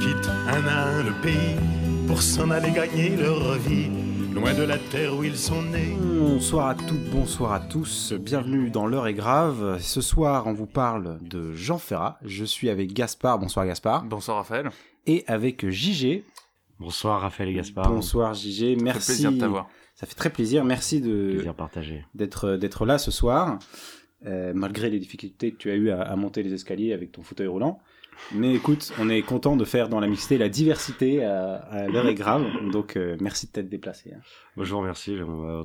quittent un à un le pays pour s'en aller gagner leur vie, loin de la terre où ils sont nés. Bonsoir à toutes, bonsoir à tous, bienvenue dans L'heure est grave. Ce soir, on vous parle de Jean Ferrat. Je suis avec Gaspard, bonsoir Gaspard. Bonsoir Raphaël. Et avec JG. Bonsoir Raphaël et Gaspard. Bonsoir JG, merci. Ça fait plaisir de t'avoir. Ça fait très plaisir, merci de Plaisir partagé. d'être d'être là ce soir, euh, malgré les difficultés que tu as eu à, à monter les escaliers avec ton fauteuil roulant. Mais écoute, on est content de faire dans la mixité la diversité à, à l'heure est grave, donc euh, merci de t'être déplacé. hein. Moi, je vous remercie.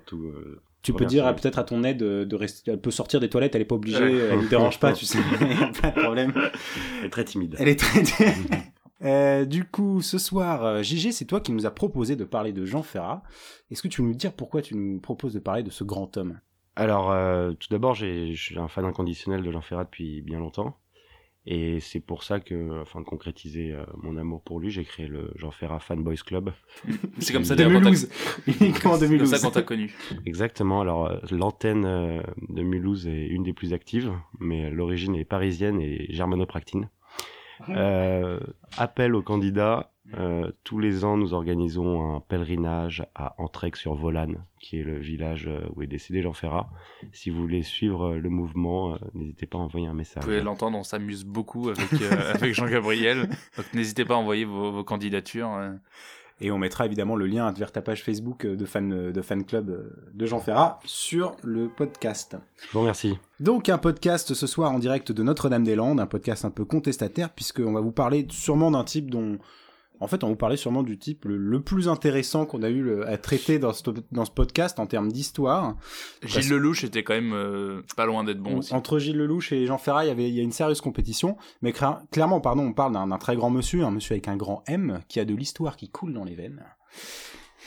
Tout. euh, Tu peux remercier. dire peut-être à ton aide de, rester, elle peut sortir des toilettes, elle est pas obligée, elle ne dérange pas, tu sais, a plein de problèmes. Elle est très timide. Elle est très. Euh, du coup, ce soir, euh, GG, c'est toi qui nous as proposé de parler de Jean Ferrat. Est-ce que tu veux nous dire pourquoi tu nous proposes de parler de ce grand homme? Alors, euh, tout d'abord, j'ai- je suis un fan inconditionnel de Jean Ferrat depuis bien longtemps. Et c'est pour ça que, afin de concrétiser euh, mon amour pour lui, j'ai créé le Jean Ferrat Fanboys Club. C'est comme ça d'ailleurs qu'on 2012 Uniquement en t'a- c'est 2012. comme ça qu'on t'a connu. Exactement. Alors, euh, l'antenne euh, de Mulhouse est une des plus actives, mais l'origine est parisienne et germanopractine. Euh, appel aux candidats. Euh, tous les ans, nous organisons un pèlerinage à Entrex-sur-Volane, qui est le village euh, où est décédé Jean Ferrat. Si vous voulez suivre le mouvement, euh, n'hésitez pas à envoyer un message. Vous pouvez l'entendre, on s'amuse beaucoup avec, avec Jean-Gabriel. Donc n'hésitez pas à envoyer vos, vos candidatures. Euh. Et on mettra évidemment le lien vers ta page Facebook euh, de fan, de fan club euh, de Jean Ferrat sur le podcast. Vous remercie. Donc un podcast ce soir en direct de Notre-Dame-des-Landes, un podcast un peu contestataire puisqu'on va vous parler sûrement d'un type dont... En fait, on vous parler sûrement du type le, le plus intéressant qu'on a eu le- à traiter dans ce, dans ce podcast en termes d'histoire. Gilles Lelouch était quand même euh, pas loin d'être bon aussi. Entre Gilles Lelouch et Jean Ferrat, il y avait il y a une sérieuse compétition. Mais clairement, pardon, on parle d'un très grand monsieur, un monsieur avec un grand M, qui a de l'histoire qui coule dans les veines.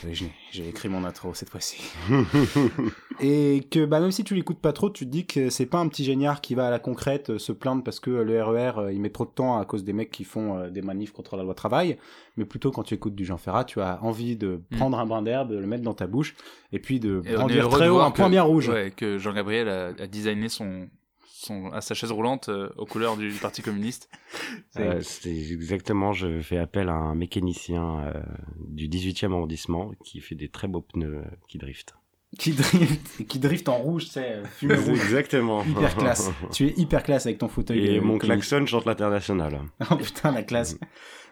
Oui, j'ai- écrit mon intro cette fois-ci. Et que bah, même si tu l'écoutes pas trop, tu te dis que c'est pas un petit géniard qui va à la concrète euh, se plaindre parce que euh, le RER euh, il met trop de temps à cause des mecs qui font euh, des manifs contre la loi travail. Mais plutôt quand tu écoutes du Jean Ferrat, tu as envie de Mm. prendre un brin d'herbe, de le mettre dans ta bouche et puis de Et on est brandir très haut un point bien rouge. Ouais, que Jean-Gabriel a, a designé son, son, à sa chaise roulante euh, aux couleurs du Parti communiste. C'est- Euh, C'est exactement, je fais appel à un mécanicien euh, du 18e arrondissement qui fait des très beaux pneus euh, qui driftent. qui drift, qui drift en rouge, tu sais, euh, fumée rouge. Exactement. Hyper classe. tu es hyper classe avec ton fauteuil. Et mon communiste. klaxon chante l'international. Oh putain, la classe.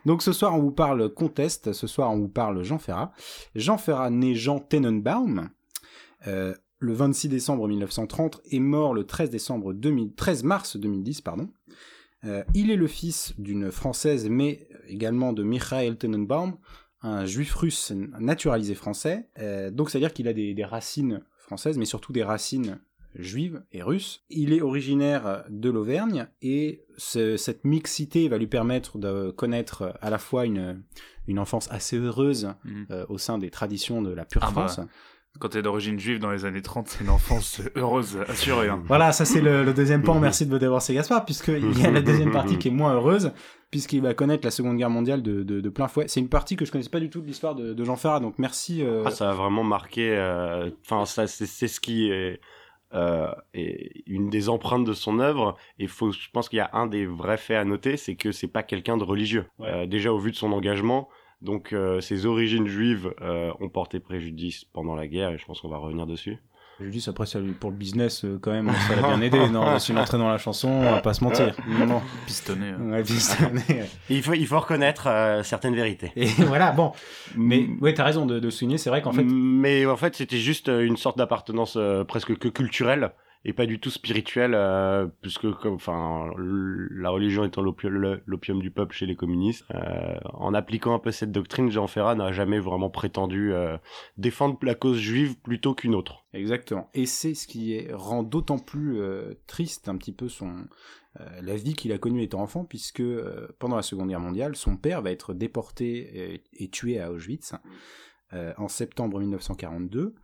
Donc ce soir, on vous parle contest. Ce soir, on vous parle Jean Ferrat. Jean Ferrat, né Jean Tenenbaum, euh, le 26 décembre 1930, est mort le 13, décembre 2000 13 mars 2010. Pardon. Euh, il est le fils d'une Française, mais également de Michael Tenenbaum, un juif russe naturalisé français. Euh, donc c'est-à-dire qu'il a des, des racines françaises, mais surtout des racines juive et russe. Il est originaire de l'Auvergne et ce- cette mixité va lui permettre de connaître à la fois une, une enfance assez heureuse Mhm. euh, au sein des traditions de la pure Ah bah. Quand t'es d'origine juive dans les années 30, c'est une enfance heureuse, assurée. hein. Voilà, ça c'est le, le deuxième pan. Merci de me dévoiler Gaspard, puisqu'il y a la deuxième partie qui est moins heureuse, puisqu'il va connaître la Seconde Guerre mondiale de, de, de plein fouet. C'est une partie que je connaissais pas du tout de l'histoire de, de Jean Ferrat, donc merci. euh, Ah, ça a vraiment marqué. euh, Enfin, ça, c'est c'est ce qui est, euh, est une des empreintes de son œuvre. Et faut, je pense qu'il y a un des vrais faits à noter, c'est que c'est pas quelqu'un de religieux. Ouais. Euh, déjà au vu de son engagement. Donc, euh, ses origines juives euh, ont porté préjudice pendant la guerre, et je pense qu'on va revenir dessus. Je dis après ça, pour le business euh, quand même, ça l'a bien aidé. Non, c'est une entrée dans la chanson, on va pas se mentir. Non, Pistonné. euh. ouais. Et il faut, il faut reconnaître euh, certaines vérités. Et voilà, bon. Mais ouais, t'as raison de, de souligner, c'est vrai qu'en fait, Mais en fait, c'était juste euh, une sorte d'appartenance euh, presque que culturelle et pas du tout spirituelle, euh, puisque enfin, la religion étant l'opium du peuple chez les communistes, euh, en appliquant un peu cette doctrine, Jean Ferrat n'a jamais vraiment prétendu euh, défendre la cause juive plutôt qu'une autre. Exactement. Et c'est ce qui rend d'autant plus triste un petit peu son la vie qu'il a connue étant enfant, puisque pendant la Seconde Guerre mondiale, son père va être déporté et tué à Auschwitz euh, en septembre 1942.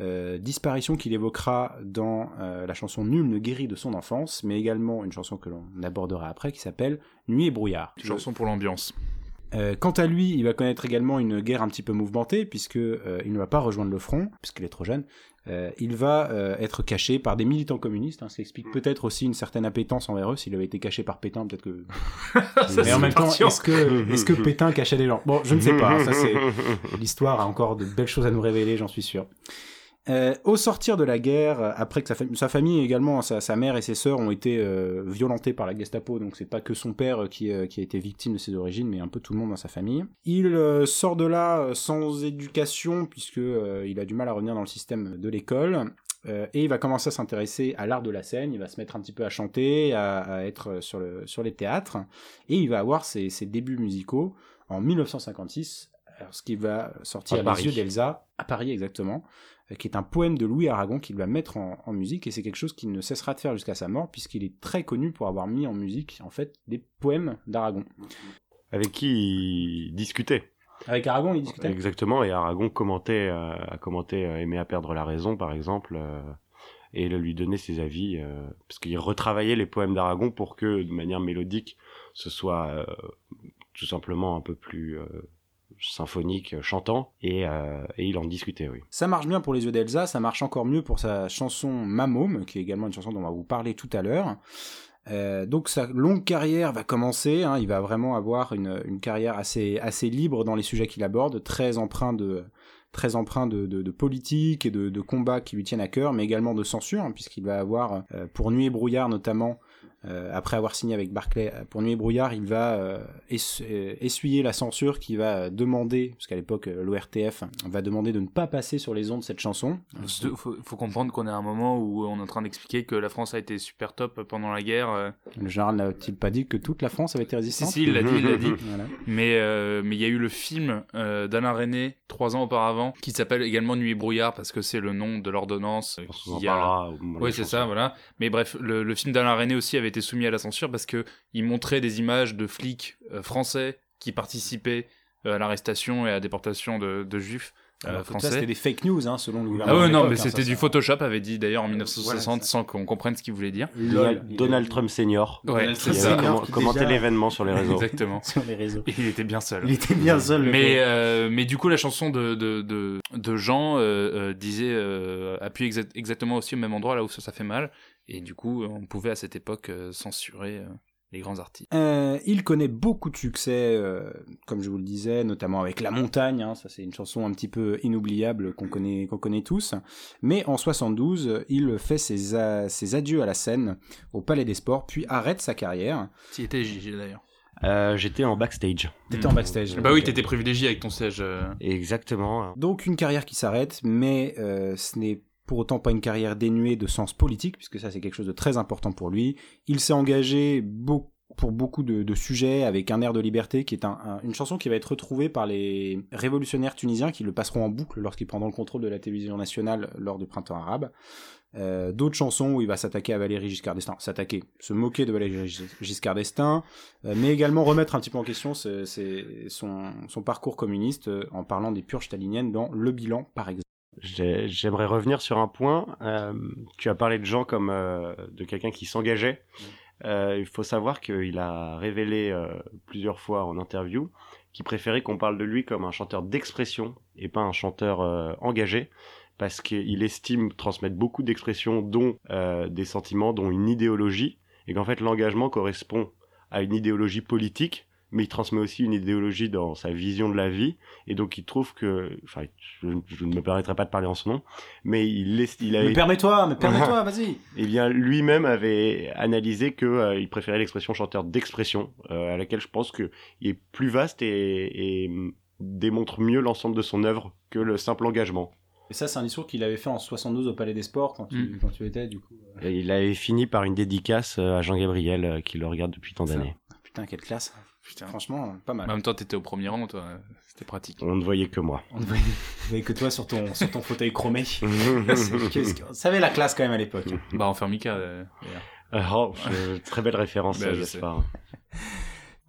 Euh, disparition qu'il évoquera dans euh, la chanson Nul ne guérit de son enfance, mais également une chanson que l'on abordera après qui s'appelle Nuit et brouillard. Chanson pour l'ambiance. Euh, quant à lui, il va connaître également une guerre un petit peu mouvementée, puisque euh, il ne va pas rejoindre le front, puisqu'il est trop jeune. euh, il va euh, être caché par des militants communistes. Hein, ça explique peut-être aussi une certaine appétence envers eux. S'il avait été caché par Pétain, peut-être que. Mais en même temps, est-ce que, est-ce que Pétain cachait des gens? Bon, je ne sais pas. hein, ça, c'est l'histoire a encore de belles choses à nous révéler, j'en suis sûr. Euh, au sortir de la guerre, après que sa, fam- sa famille également, sa, sa mère et ses sœurs ont été euh, violentées par la Gestapo, donc c'est pas que son père euh, qui, euh, qui a été victime de ses origines, mais un peu tout le monde dans sa famille. Il sort de là sans éducation, puisque il a du mal à revenir dans le système de l'école. Et il va commencer à s'intéresser à l'art de la scène, il va se mettre un petit peu à chanter, à, à être sur, le, sur les théâtres, et il va avoir ses, ses débuts musicaux en 1956, alors, ce qui va sortir À Les yeux d'Elsa, à Paris exactement, qui est un poème de Louis Aragon qu'il va mettre en, en musique, et c'est quelque chose qu'il ne cessera de faire jusqu'à sa mort, puisqu'il est très connu pour avoir mis en musique, en fait, des poèmes d'Aragon. Avec qui il discutait. Avec Aragon, il discutait Exactement, et Aragon commentait, euh, a commenté euh, Aimer à perdre la raison, par exemple, euh, et lui donnait ses avis, euh, parce qu'il retravaillait les poèmes d'Aragon pour que, de manière mélodique, ce soit euh, tout simplement un peu plus euh, symphonique, euh, chantant, et, euh, et il en discutait. Ça marche bien pour les yeux d'Elsa, ça marche encore mieux pour sa chanson Mamôme, qui est également une chanson dont on va vous parler tout à l'heure. Euh, donc sa longue carrière va commencer, hein, il va vraiment avoir une, carrière assez, assez libre dans les sujets qu'il aborde, très empreint de, très empreint de, politique et de, combats qui lui tiennent à cœur, mais également de censure, hein, puisqu'il va avoir, pour Nuit et Brouillard notamment, après avoir signé avec Barclay, euh, pour Nuit et Brouillard, il va euh, es- euh, essuyer la censure qui va demander, parce qu'à l'époque euh, l'ORTF va demander de ne pas passer sur les ondes cette chanson. Faut, faut- faut comprendre qu'on est à un moment où on est en train d'expliquer que la France a été super top pendant la guerre. euh. Le général n'a-t-il pas dit que toute la France avait été Si, résistante si, il l'a dit, il l'a dit. Voilà. Mais euh, mais il y a eu le film euh, d'Alain René trois ans auparavant qui s'appelle également Nuit et brouillard parce que c'est le nom de l'ordonnance. Qui a- Oui, c'est ça, voilà. Mais bref, le, le film d'Alain René aussi avait été soumis à la censure parce que il montrait des images de flics euh, français qui participaient euh, à l'arrestation et à la déportation de, de juifs euh, c'était des fake news, hein, selon le Ah gouvernement. ouais, de non, mais hein, c'était du Photoshop, avait dit d'ailleurs en 1960, Voilà, ça. sans qu'on comprenne ce qu'il voulait dire. Donald, Donald Trump senior, Ouais, Donald Trump senior commen- qui commenté déjà- l'événement sur les réseaux. Exactement. sur les réseaux. Il était bien seul. Il était bien seul. Mais, euh, mais du coup, la chanson de, de, de, de Jean euh, euh, disait, euh, appuie exa- exactement aussi au même endroit, là où ça, ça fait mal. Et du coup, on pouvait à cette époque euh, censurer euh, les grands artistes. Euh, il connaît beaucoup de succès, euh, comme je vous le disais, notamment avec La Montagne. hein, ça, c'est une chanson un petit peu inoubliable qu'on connaît, qu'on connaît tous. Mais en 72, il fait ses, a- ses adieux à la scène au Palais des Sports, puis arrête sa carrière. Tu étais Gigi d'ailleurs. Euh, J'étais en backstage. T'étais en backstage. Bah oui, t'étais privilégié avec ton siège. euh. Exactement. Donc une carrière qui s'arrête, mais euh, ce n'est pour autant pas une carrière dénuée de sens politique, puisque ça c'est quelque chose de très important pour lui. Il s'est engagé pour beaucoup de, sujets avec un air de liberté, qui est un- un- une chanson qui va être retrouvée par les révolutionnaires tunisiens qui le passeront en boucle lorsqu'ils prendront le contrôle de la télévision nationale lors du printemps arabe. Euh, D'autres chansons où il va s'attaquer à Valéry Giscard d'Estaing, s'attaquer, se moquer de Valéry Gis- Giscard d'Estaing, euh, mais également remettre un petit peu en question son parcours communiste euh, en parlant des purges staliniennes dans Le Bilan, par exemple. J'ai- J'aimerais revenir sur un point. Euh, tu as parlé de Jean comme euh, de quelqu'un qui s'engageait. Euh, il faut savoir qu'il a révélé plusieurs fois en interview qu'il préférait qu'on parle de lui comme un chanteur d'expression et pas un chanteur engagé parce qu'il estime transmettre beaucoup d'expressions dont des sentiments, dont une idéologie et qu'en fait l'engagement correspond à une idéologie politique mais il transmet aussi une idéologie dans sa vision de la vie et donc il trouve que enfin je, je ne me permettrai pas de parler en son nom mais il est, il avait Mais permets-toi, mais permets-toi, vas-y eh bien, lui-même avait analysé que euh, il préférait l'expression chanteur d'expression, euh, à laquelle je pense que il est plus vaste et, et, mm, démontre mieux l'ensemble de son œuvre que le simple engagement. Et ça, c'est un discours qu'il avait fait en 72 au Palais des Sports, quand tu, Mm. quand tu étais, du coup. euh. Et il avait fini par une dédicace euh, à Jean Gabriel qui le regarde depuis tant d'années. Putain, quelle classe. Putain. Franchement, pas mal. En même temps, t'étais au premier rang, toi. C'était pratique. On ne voyait que moi. On ne voyait, on voyait que toi sur ton, sur ton fauteuil chromé. Ça avait la classe quand même à l'époque. Bah, en Fermica, euh, d'ailleurs. Oh, je- très belle référence, Ben, euh, je Gaspard.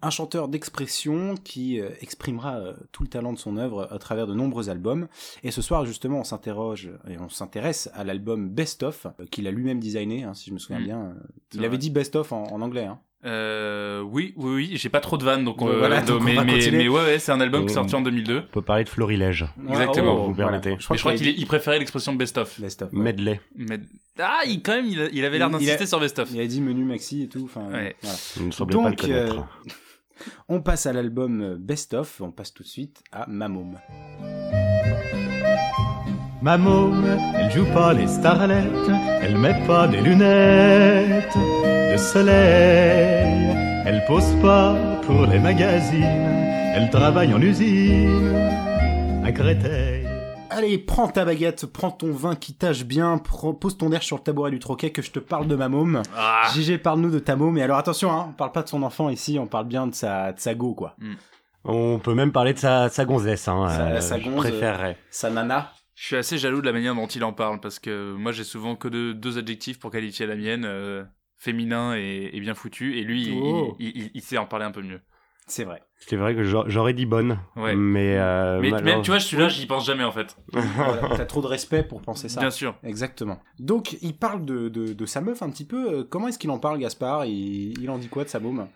Un chanteur d'expression qui euh, exprimera euh, tout le talent de son œuvre à travers de nombreux albums. Et ce soir, justement, on s'interroge et on s'intéresse à l'album Best Of, qu'il a lui-même designé, hein, si je me souviens Mm. bien. C'est Il avait vrai. dit Best Of en, en anglais. Hein. Euh, oui, oui, oui, j'ai pas trop de vannes, donc, euh, voilà, donc, donc on mais, va mais, continuer. mais ouais, ouais, c'est un album qui est On- sorti en 2002. On peut parler de Florilège. Exactement, oh, vous voilà. permettez. Je crois, Mais je crois qu'il il préférait l'expression best-of. Best of, ouais. Medley. Mais... Ah, il, quand même, il, a- il avait l'air d'insister a- sur best-of. Il a dit menu maxi et tout. Enfin, Ouais. voilà. Il ne semblait pas le Donc, connaître. euh, on passe à l'album euh, Best of. On passe tout de suite à Mamom. Ma môme, elle joue pas les starlettes, elle met pas des lunettes de soleil, elle pose pas pour les magazines, elle travaille en usine à Créteil. Allez, prends ta baguette, prends ton vin qui tâche bien, pose ton air sur le tabouret du troquet que je te parle de ma môme. Ah, JG, parle-nous de ta môme. Et alors attention, hein, on parle pas de son enfant ici, on parle bien de sa, de sa go, quoi. On peut même parler de sa, sa gonzesse. Hein, Sa- euh, sa je gonze, préférerais. Sa nana. Je suis assez jaloux de la manière dont il en parle parce que moi j'ai souvent que deux, deux adjectifs pour qualifier la mienne, euh, féminin et, et bien foutu, et lui il- Oh. il, il- il sait en parler un peu mieux. C'est vrai. C'est vrai que j'a- j'aurais dit bonne. Ouais. Mais, euh, Mais, malheureusement- mais tu vois, je suis là, j'y pense jamais en fait. Voilà, T'as trop de respect pour penser ça. Bien sûr. Exactement. Donc, il parle de, de, de sa meuf un petit peu. Euh, Comment est-ce qu'il en parle, Gaspard? Il, il en dit quoi de sa môme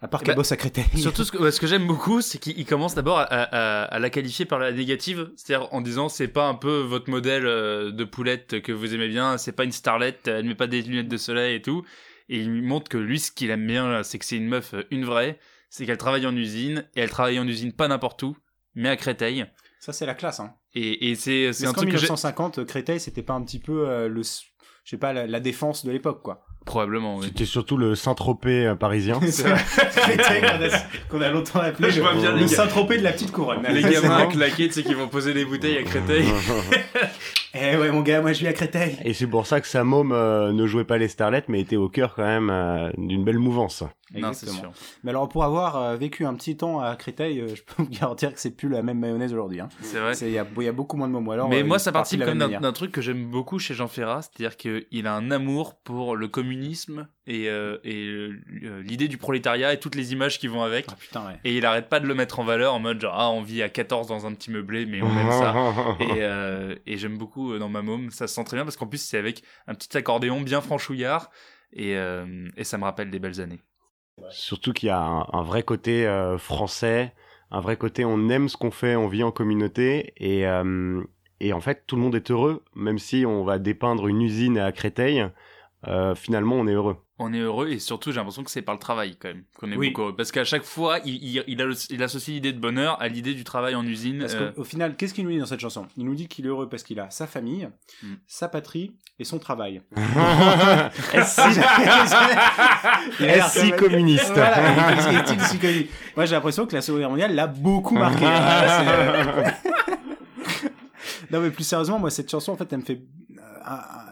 À part Eh qu'elle ben, bosse à Créteil. Surtout ce que, ce que j'aime beaucoup, c'est qu'il il commence d'abord à, à- à la qualifier par la négative, c'est-à-dire en disant c'est pas un peu votre modèle euh, de poulette que vous aimez bien, c'est pas une starlette, elle met pas des lunettes de soleil et tout. Et il montre que lui, ce qu'il aime bien, c'est que c'est une meuf, euh, une vraie, c'est qu'elle travaille en usine, et elle travaille en usine pas n'importe où, mais à Créteil. Ça, c'est la classe. Hein. Et, et c'est un truc que j'ai... 1950, Créteil, c'était pas un petit peu euh, le, je sais pas, la, la défense de l'époque, quoi. Probablement, oui. C'était surtout le Saint-Tropez euh, parisien. Créteil qu'on a, longtemps appelé Je vois le, bien. Saint-Tropez de la petite couronne. Les gamins à claquer, tu sais, qui vont poser des bouteilles à Créteil. Eh ouais, mon gars, moi je vis à Créteil. Et c'est pour ça que sa môme euh, ne jouait pas les starlets, mais était au cœur quand même euh, d'une belle mouvance. Non, c'est Exactement. sûr. Mais alors, pour avoir euh, vécu un petit temps à Créteil, euh, je peux vous garantir que c'est plus la même mayonnaise aujourd'hui. hein. C'est vrai. C'est- Il y, a, il y a beaucoup moins de mots. Alors, Mais euh, moi, ça participe quand même d'un truc que j'aime beaucoup chez Jean Ferrat, c'est-à-dire qu'il a un amour pour le communisme et, euh, et euh, l'idée du prolétariat et toutes les images qui vont avec. Ah putain, ouais. Et il arrête pas de le mettre en valeur en mode genre, ah, on vit à 14 dans un petit meublé, mais on aime ça. Et, euh, et j'aime beaucoup euh, dans ma môme, ça se sent très bien parce qu'en plus, c'est avec un petit accordéon bien franchouillard et, euh, et ça me rappelle des belles années. Surtout qu'il y a un, un vrai côté euh, français, un vrai côté on aime ce qu'on fait, on vit en communauté et, euh, et en fait tout le monde est heureux, même si on va dépeindre une usine à Créteil, euh, finalement on est heureux. On est heureux et surtout, j'ai l'impression que c'est par le travail quand même qu'on est Oui. beaucoup heureux. Parce qu'à chaque fois, il, il, il, a le- il associe l'idée de bonheur à l'idée du travail en usine. Parce euh, qu'au au final, qu'est-ce qu'il nous dit dans cette chanson? Il nous dit qu'il est heureux parce qu'il a sa famille, Mm. sa patrie et son travail. Il quand si communiste? Voilà, est- est si communiste? Moi, j'ai l'impression que la Seconde Guerre mondiale l'a beaucoup marqué. Non, mais plus sérieusement, moi, cette chanson, en fait, elle me fait,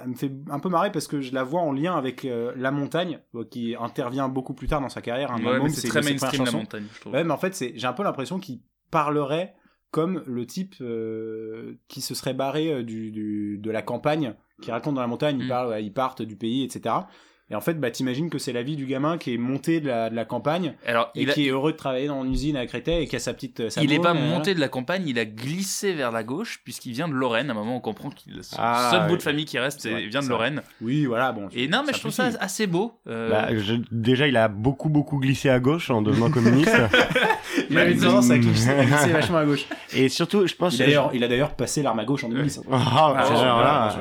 elle me fait un peu marrer parce que je la vois en lien avec euh, La Montagne, euh, qui intervient beaucoup plus tard dans sa carrière. hein. ouais, c'est très mainstream la montagne, je trouve. Ouais, mais en fait, c'est, j'ai un peu l'impression qu'il parlerait comme le type euh, qui se serait barré euh, du, du- de la campagne, qui raconte dans la montagne, ils, Mm. parlent, ouais, ils partent du pays, etc. Et en fait, bah, t'imagines que c'est la vie du gamin qui est monté de la, de la campagne Alors, et il, a- qui est heureux de travailler dans une usine à Créteil et qui a sa petite. euh, Sa il est môme, pas euh, monté de la campagne, il a glissé vers la gauche puisqu'il vient de Lorraine. À un moment, on comprend qu'il le Ah, seul bout de famille qui reste C'est vrai, il vient de Lorraine. Oui, voilà, bon. Et non, mais je trouve ça assez beau. Euh, Bah, je- déjà, il a beaucoup, beaucoup glissé à gauche en devenant communiste. Il avait tendance à glisser, vachement à gauche. Et surtout, je pense Il a d'ailleurs, il a d'ailleurs passé l'arme à gauche en 2010. Ah, c'est ouais, là.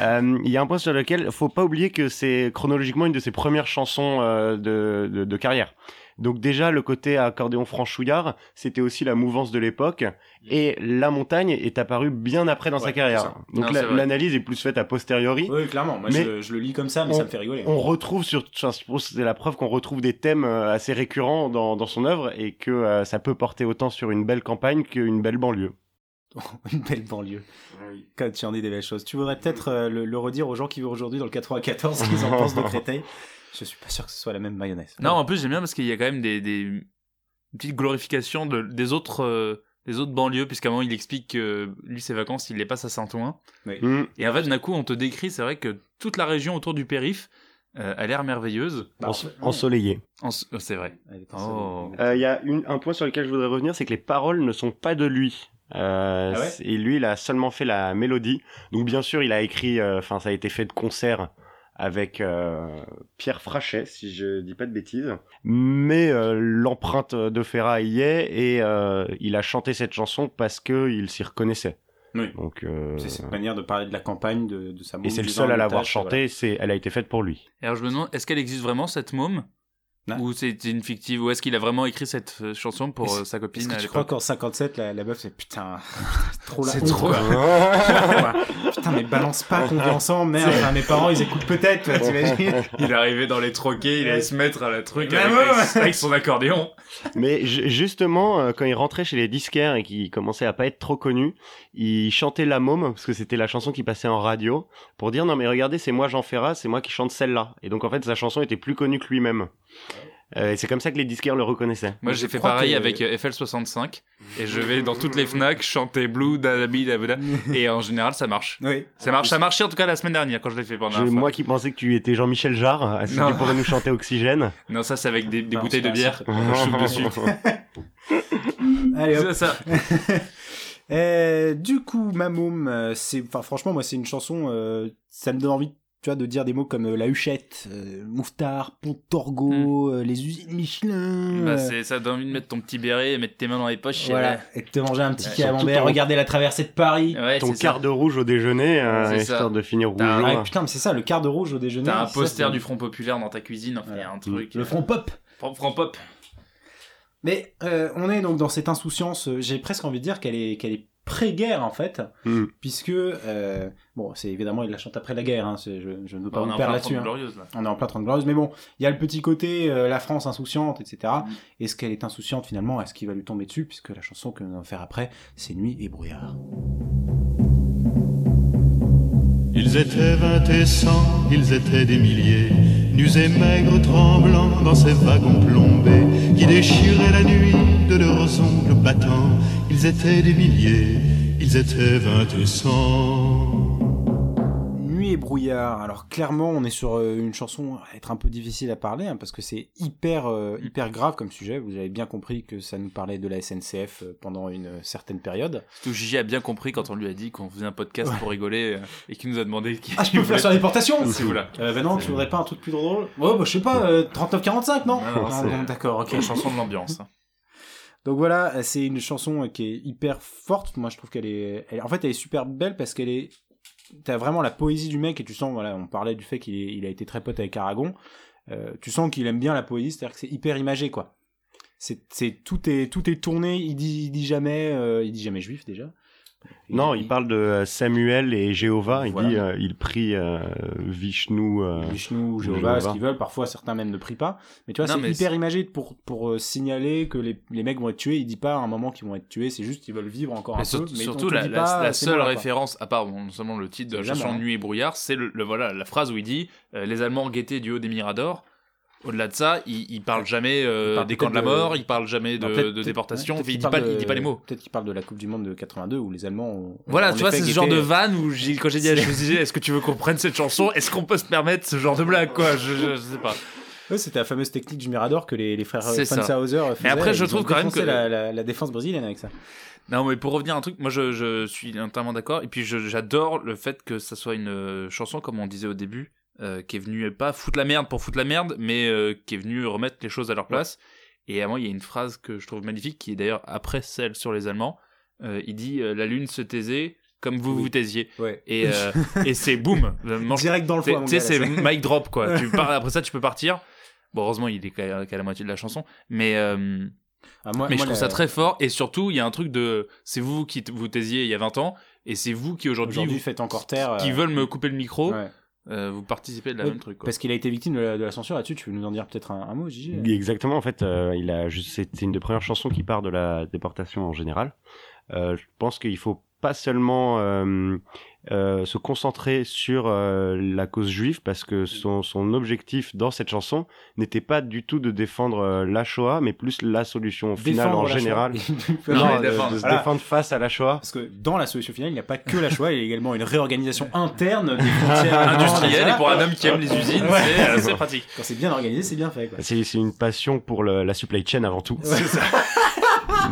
Euh, Il y a un point sur lequel faut pas oublier que c'est chronologiquement une de ses premières chansons euh, de, de, de carrière. Donc déjà le côté accordéon franchouillard, c'était aussi la mouvance de l'époque et la montagne est apparue bien après dans Ouais, sa carrière. Donc la- l'analyse est plus faite a posteriori. Oui, clairement. Moi, Mais je, je le lis comme ça, mais on- ça me fait rigoler. On retrouve sur, c'est la preuve qu'on retrouve des thèmes euh, assez récurrents dans, dans son œuvre et que euh, ça peut porter autant sur une belle campagne qu'une belle banlieue. Une belle banlieue. Quand tu en dis des belles choses. Tu voudrais peut-être euh, le, le redire aux gens qui vivent aujourd'hui dans le 94 ce qu'ils en pensent de Créteil. Je suis pas sûr que ce soit la même mayonnaise. Non, en plus j'aime bien parce qu'il y a quand même des, des une petite glorification de, des autres euh, des autres banlieues puisqu'à un moment il explique que lui ses vacances il les passe à Saint-Ouen Hmm. et en fait d'un coup on te décrit c'est vrai que toute la région autour du périph euh, a l'air merveilleuse Bah, En- en fait, ensoleillé. En- euh, c'est vrai Oh. ensoleillée. Euh, Il y a une- un point sur lequel je voudrais revenir, c'est que les paroles ne sont pas de lui. Euh, Ah ouais et lui, il a seulement fait la mélodie. Donc bien sûr, il a écrit, euh, enfin ça a été fait de concert avec euh, Pierre Frachet, si je dis pas de bêtises. Mais euh, l'empreinte de Ferra y est et euh, il a chanté cette chanson parce que il s'y reconnaissait. Oui. Donc euh, C'est cette manière de parler de la campagne, de, de sa et c'est le seul à l'avoir tâche, chanté. C'est, elle a été faite pour lui. Et alors je me demande, est-ce qu'elle existe vraiment cette môme Ou c'est une fictive Ou est-ce qu'il a vraiment écrit cette euh, chanson pour euh, sa copine que tu crois qu'en 57, la, la meuf, c'est putain, c'est trop la C'est trop. putain, mais balance pas qu'on vit ensemble, merde. Enfin, mes parents, ils écoutent peut-être, t'imagines Il est arrivé dans les troquets, il allait se mettre à la truc avec, ouais. avec son accordéon. Mais ju- justement, euh, quand il rentrait chez les disquaires et qu'il commençait à pas être trop connu, il chantait La Môme, parce que c'était la chanson qui passait en radio, pour dire non mais regardez, c'est moi Jean Ferrat, c'est moi qui chante celle-là. Et donc en fait, sa chanson était plus connue que lui-même. Euh, et c'est comme ça que les disquaires le reconnaissaient. Moi j'ai fait pareil que- avec euh, FL65 et je vais dans toutes les Fnac chanter Blue Dadabi Dabada et en général ça marche. Oui. Ça marche, ça marchait en tout cas la semaine dernière quand je l'ai fait pendant moi qui pensais que tu étais Jean-Michel Jarre, est-ce que Non. tu pourrais nous chanter Oxygène Non ça c'est avec des, des Non, bouteilles de bière. Je dessus. Allez, hop. C'est ça. Euh, du coup, ma môme, euh, c'est, enfin, franchement, moi, c'est une chanson, euh, ça me donne envie, tu vois, de dire des mots comme euh, la huchette, euh, Mouffetard, Pont Torgo, euh, les usines Michelin. Bah, euh, c'est ça donne envie de mettre ton petit béret et mettre tes mains dans les poches. voilà, et de te manger un petit Ouais, camembert, ton- regarder la traversée de Paris. Ouais, Ton ça. quart de rouge au déjeuner, euh, histoire ça. de finir rouge. T'as un- Ouais, putain, mais c'est ça, le quart de rouge au déjeuner. T'as un poster du Front Populaire dans ta cuisine, enfin, il y a un truc. Le front pop. Front, Front Pop. Mais euh, on est donc dans cette insouciance, j'ai presque envie de dire qu'elle est, qu'elle est pré-guerre en fait, Mm. puisque, euh, bon, c'est évidemment, il la chante après la guerre, hein, c'est- je, je ne veux pas Bah, on est vous en perdre plein là-dessus. Trente hein. Glorieuses, là. On est en plein 30 glorieuses, mais bon, il y a le petit côté euh, la France insouciante, etc. Mm. Est-ce qu'elle est insouciante finalement Est-ce qu'il va lui tomber dessus Puisque la chanson que nous allons faire après, c'est Nuit et brouillard. Ils étaient vingt et cent, ils étaient des milliers, nus et maigres, tremblants dans ces wagons plombés, qui déchiraient la nuit de leurs ongles battants. Ils étaient des milliers, ils étaient vingt et cent. Brouillard. Alors clairement, on est sur euh, une chanson à être un peu difficile à parler, hein, parce que c'est hyper, euh, hyper grave comme sujet. Vous avez bien compris que ça nous parlait de la SNCF euh, pendant une euh, certaine période. Surtout Gigi a bien compris quand on lui a dit qu'on faisait un podcast pour rigoler euh, et qu'il nous a demandé qui Ah, je peux faire sur la déportation Si vous là. Euh, bah non, tu voudrais pas un truc plus drôle? Ouais, bah je sais pas, euh, 39-45, non? Non, non, non, d'accord, ok. Chanson de l'ambiance. Donc voilà, c'est une chanson qui est hyper forte. Moi, je trouve qu'elle est, elle- en fait, elle est super belle parce qu'elle est, t'as vraiment la poésie du mec et tu sens, voilà, on parlait du fait qu'il il a été très pote avec Aragon. Euh, tu sens qu'il aime bien la poésie, c'est-à-dire que c'est hyper imagé, quoi. C'est tout est tout est tourné. Il dit, il dit jamais, euh, il dit jamais juif déjà. Non, il parle de euh, Samuel et Jéhovah. Il Voilà. dit, euh, il prie euh, Vishnu. euh, Vishnu Jéhovah, Jéhovah. ce qu'ils veulent. Parfois, certains même ne prient pas. Mais tu vois, c'est hyper imagé pour, pour euh, signaler que les, les mecs vont être tués. Il dit pas à un moment qu'ils vont être tués, c'est juste qu'ils veulent vivre encore Mais un sur- peu. Mais surtout la, dit la- pas, la c'est seule référence, à part bon, non seulement le titre de la chanson. Nuit et brouillard, c'est le, le- voilà la phrase où il dit euh, les Allemands guettaient du haut des Miradors. Au-delà de ça, il, il parle jamais euh, Il parle des camps de la peut-être de- mort, il parle jamais de, Non, de déportation, ouais, il, qu'il dit pas, il dit pas les mots. Peut-être qu'il parle de la Coupe du Monde de 82 où les Allemands ont. Voilà, ont tu vois, c'est ce genre de guetté- vanne où quand j'ai dit à disais, est-ce que tu veux qu'on prenne cette chanson? Est-ce qu'on peut se permettre ce genre de blague, quoi? Je, je- je sais pas. Ouais, c'était la fameuse technique du Mirador que les, les frères ça. Fanshauser faisaient. après, je trouve quand même que- La, la, la défense brésilienne avec ça. Non, mais pour revenir à un truc, moi je, je suis entièrement d'accord. Et puis j'adore le fait que ça soit une euh, chanson, comme on disait au début, euh, qui est venue pas foutre la merde pour foutre la merde, mais euh, qui est venue remettre les choses à leur place. Et à moi, il y a une phrase que je trouve magnifique, qui est d'ailleurs après celle sur les Allemands. Euh, il dit La lune se taisait comme vous Oui. vous taisiez. Ouais. Et, et c'est boum Direct dans le Tu foie. mon sais, c'est mic drop, quoi. tu pars, après ça, tu peux partir. Bon, heureusement, il est qu'à la moitié de la chanson. Mais. Ah, moi- mais moi, je trouve la- ça très fort et surtout il y a un truc de c'est vous qui vous taisiez il y a 20 ans et c'est vous qui aujourd'hui Aujourd'hui, vous- faites encore taire. qui veulent me couper le micro ouais. Euh, vous participez de la Ouais, même truc quoi. Parce qu'il a été victime de la, de la censure là-dessus. Tu veux nous en dire peut-être un, un mot, Gigi Exactement, en fait, euh, il a juste, c'est une des premières chansons qui part de la déportation en général. Euh, je pense qu'il faut pas seulement euh, euh, se concentrer sur euh, la cause juive, parce que son, son objectif dans cette chanson n'était pas du tout de défendre euh, la Shoah, mais plus la solution finale Défendre en général. Non, de, se Voilà. défendre face à la Shoah. Parce que dans la solution finale, il n'y a pas que la Shoah, il y a également une réorganisation interne des frontières industriel et pour un homme qui aime les usines Ouais. c'est euh, pratique Quand c'est bien organisé, c'est bien fait. Quoi. C'est c'est une passion pour le- la supply chain avant tout. C'est ça.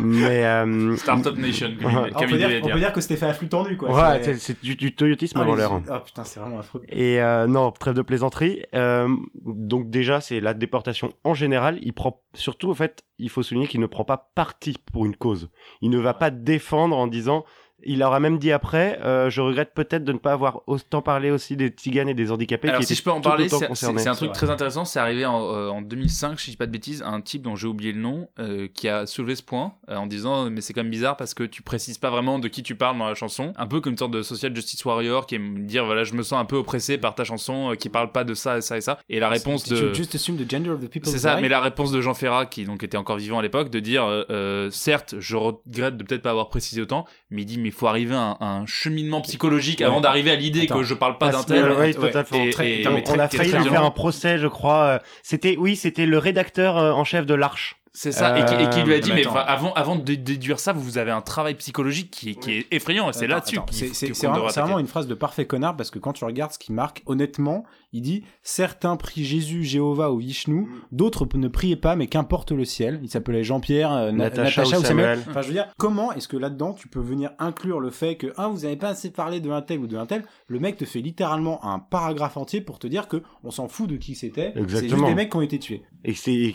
Mais euh, Startup Nation, comme, Ouais. il- on, peut dire, devait on peut dire. dire que c'était fait à flux tendu, quoi. ouais, C'est- du, du toyotisme Ah, l'heure. Ah putain, c'est vraiment affreux. Et euh, non, trêve de plaisanterie. Euh, donc déjà, c'est la déportation en général. Il prend surtout, en fait, il faut souligner qu'il ne prend pas parti pour une cause. Il ne va pas défendre en disant. Il aura même dit après, euh, je regrette peut-être de ne pas avoir autant parlé aussi des tziganes et des handicapés Alors qui si je peux en parler, c'est un truc très intéressant. C'est arrivé en, euh, en 2005, si je dis pas de bêtises, un type dont j'ai oublié le nom euh, qui a soulevé ce point euh, en disant mais c'est quand même bizarre parce que tu précises pas vraiment de qui tu parles dans la chanson. Un peu comme une sorte de social justice warrior qui aime dire voilà je me sens un peu oppressé par ta chanson euh, qui parle pas de ça et ça et ça. Et la réponse de just assume the gender of the people c'est ça, mais la réponse de Jean Ferrat, qui donc était encore vivant à l'époque, de dire, euh, euh, certes, je regrette de peut-être pas avoir précisé autant, mais il dit, mais il faut arriver à un, à un cheminement psychologique avant d'arriver à l'idée que je parle pas d'un tel. oui, ouais, tout à fait. et- très- et- non, mais on a failli lui faire un procès, je crois. euh, C'était, oui, c'était le rédacteur euh, en chef de l'Arche. C'est ça, et, qui, et qui lui a Euh, dit, mais mais attends. enfin, avant, avant de déduire ça, vous avez un travail psychologique qui, est- qui est effrayant, et c'est là-dessus C'est vraiment, une phrase de parfait connard parce que quand tu regardes ce qui marque, honnêtement, il dit certains prient Jésus, Jéhovah ou Vishnu, d'autres ne priaient pas, mais qu'importe le ciel. Il s'appelait Jean-Pierre, euh, Na- Natacha Natacha, ou Samuel. Samuel. Enfin, je veux dire, comment est-ce que là-dedans tu peux venir inclure le fait que un, vous n'avez pas assez parlé de un tel ou de un tel, le mec te fait littéralement un paragraphe entier pour te dire que on s'en fout de qui c'était. C'est juste des mecs qui ont été tués. et c'est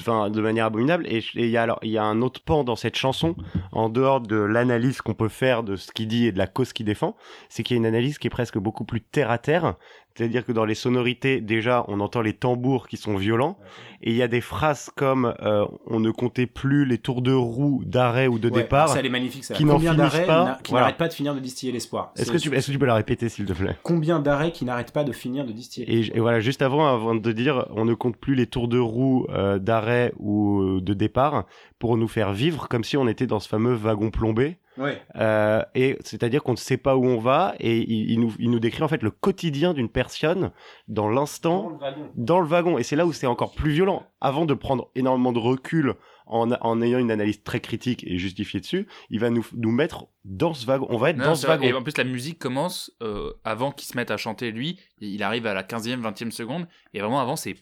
enfin de manière abominable et et il y a alors il y a un autre pan dans cette chanson en dehors de l'analyse qu'on peut faire de ce qu'il dit et de la cause qu'il défend c'est qu'il y a une analyse qui est presque beaucoup plus terre à terre c'est-à-dire que dans les sonorités déjà on entend les tambours qui sont violents et il y a des phrases comme euh, on ne comptait plus les tours de roue d'arrêt ou de Ouais, départ Ça, elle est magnifique. Ça. qui n'en Combien finissent d'arrêts pas, qui voilà. n'arrêtent pas de finir de distiller l'espoir. est-ce C'est- que tu est-ce que tu peux la répéter s'il te plaît? Combien d'arrêts qui n'arrêtent pas de finir de distiller Et, et voilà, juste avant, avant de dire, on ne compte plus les tours de roue euh, d'arrêt ou euh, de départ pour nous faire vivre comme si on était dans ce fameux wagon plombé. Ouais. Euh, et c'est-à-dire qu'on ne sait pas où on va et il, il nous, il nous décrit en fait le quotidien d'une personne dans l'instant, dans le wagon. Et c'est là où c'est encore plus violent. Avant de prendre énormément de recul en, en ayant une analyse très critique et justifiée dessus, il va nous, nous mettre dans ce wagon. On va être Non, dans ce vrai. wagon. Et en plus, la musique commence euh, avant qu'il se mette à chanter lui. Il arrive à la 15e, 20e seconde. Et vraiment, avant, c'est.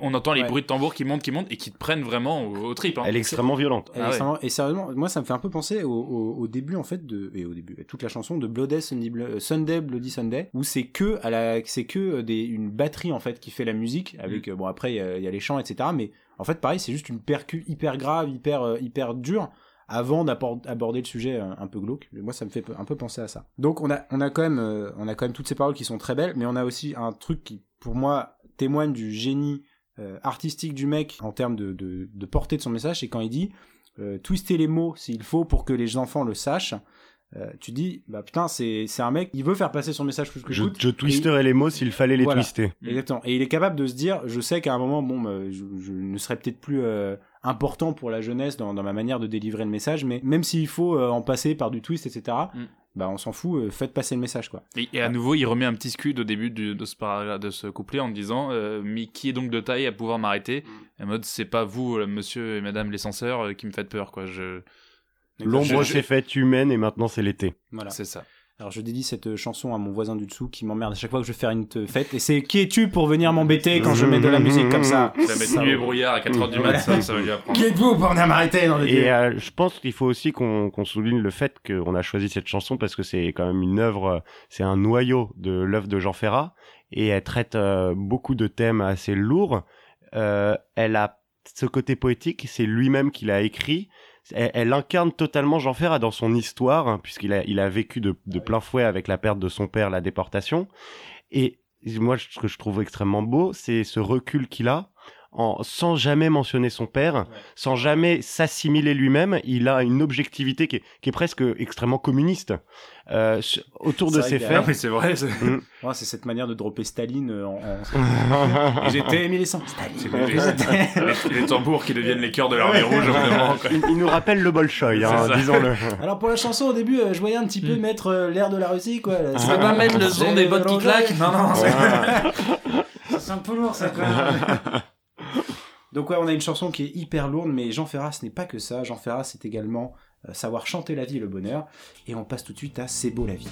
On entend les Ouais. bruits de tambour qui montent, qui montent et qui te prennent vraiment au, au trip. hein. Elle est extrêmement violente. Et, Ah ouais. et sérieusement, moi, ça me fait un peu penser au, au- au début, en fait, de, et au début, à toute la chanson de Bloody Sunday, Blo- Sunday, Bloody Sunday, où c'est que, à la, c'est que euh, des, une batterie, en fait, qui fait la musique, avec, euh, bon, après, il y a- il y, a les chants, etc., mais, en fait, pareil, c'est juste une percu hyper grave, hyper, euh, hyper dure, avant d'aborder le sujet euh, un peu glauque. Moi, ça me fait un peu penser à ça. Donc, on a, on a quand même, euh, quand même toutes ces paroles qui sont très belles, mais on a aussi un truc qui, pour moi, témoigne du génie artistique du mec en termes de, portée de son message, c'est quand il dit twister les mots s'il faut pour que les enfants le sachent. Euh, tu dis, bah putain, c'est c'est un mec, il veut faire passer son message plus que Je, coûte. je twisterai les mots s'il fallait les Voilà. twister. Exactement. Et il est capable de se dire, je sais qu'à un moment, bon, bah, je, je ne serai peut-être plus euh, important pour la jeunesse dans, dans ma manière de délivrer le message, mais même s'il faut euh, en passer par du twist, etc., Mm. bah on s'en fout, euh, faites passer le message, quoi. Et, et à nouveau, il remet un petit scud au début du- de, ce paragraphe- de ce couplet en disant euh, Mais qui est donc de taille à pouvoir m'arrêter? En mode, c'est pas vous, monsieur et madame les censeurs, euh, qui me faites peur, quoi. Je... L'ombre s'est faite humaine et maintenant c'est l'été. Voilà. C'est ça. Alors je dédie cette chanson à mon voisin du dessous qui m'emmerde à chaque fois que je veux faire une te- fête. Et c'est qui es-tu pour venir m'embêter quand je mets de la musique comme ça? Ça va mettre nuit et brouillard à 4h du mat, ça, ça va lui apprendre. Qui êtes-vous pour venir m'arrêter dans le Et euh, je pense qu'il faut aussi qu'on souligne le fait qu'on a choisi cette chanson parce que c'est quand même une œuvre, c'est un noyau de l'œuvre de Jean Ferrat et elle traite euh, beaucoup de thèmes assez lourds. Euh, elle a ce côté poétique, c'est lui-même qui l'a écrit. Elle, elle incarne totalement Jean Ferrat dans son histoire, hein, puisqu'il a, il a vécu de, de plein fouet avec la perte de son père, la déportation. Et moi, ce que je trouve extrêmement beau, c'est ce recul qu'il a, en, sans jamais mentionner son père, sans jamais s'assimiler lui-même. Il a une objectivité qui est, qui est presque extrêmement communiste euh, autour de ses Ah, faits. mais c'est vrai. c'est- Ouais, c'est cette manière de dropper Staline euh, en. en... J'étais Émile Sans. Staline. les, les tambours qui deviennent les cœurs de l'armée rouge, moment, quoi. il, il nous rappelle le Bolchoï, hein, ça. disons-le. Alors pour la chanson au début, euh, je voyais un petit peu mettre euh, l'air de la Russie quoi. Tu peux pas mettre le son des bottes qui claquent Non, non, c'est- C'est un peu lourd ça quand même. Donc ouais, on a une chanson qui est hyper lourde, mais Jean Ferrat, ce n'est pas que ça. Jean Ferrat, c'est également euh, savoir chanter la vie et le bonheur. Et on passe tout de suite à C'est beau la vie.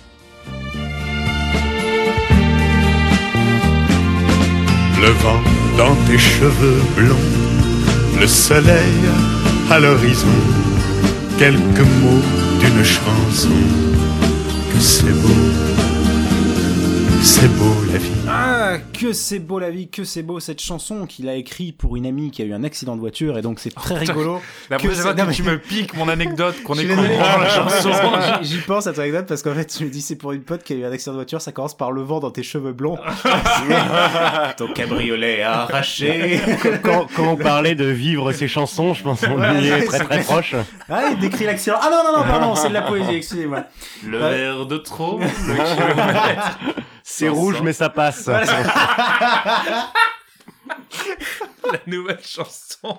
Le vent dans tes cheveux blonds, le soleil à l'horizon, quelques mots d'une chanson. Que c'est beau, c'est beau la vie. Ah, que c'est beau la vie, que c'est beau cette chanson qu'il a écrit pour une amie qui a eu un accident de voiture et donc c'est très rigolo. La Que prochaine fois que mais- tu me piques mon anecdote qu'on écoute la chanson. J'y- pense à ton anecdote parce qu'en fait, je me dis c'est pour une pote qui a eu un accident de voiture, ça commence par le vent dans tes cheveux blonds. ton cabriolet a arraché. quand, quand on parlait de vivre ses chansons, je pense qu'on Ouais, est très très proche. Ah, il décrit l'accident. Ah non, non, non, pardon, c'est de la poésie, excusez-moi. Le Ouais. verre de trop, le kilomètre. C'est rouge, mais ça passe. la nouvelle chanson.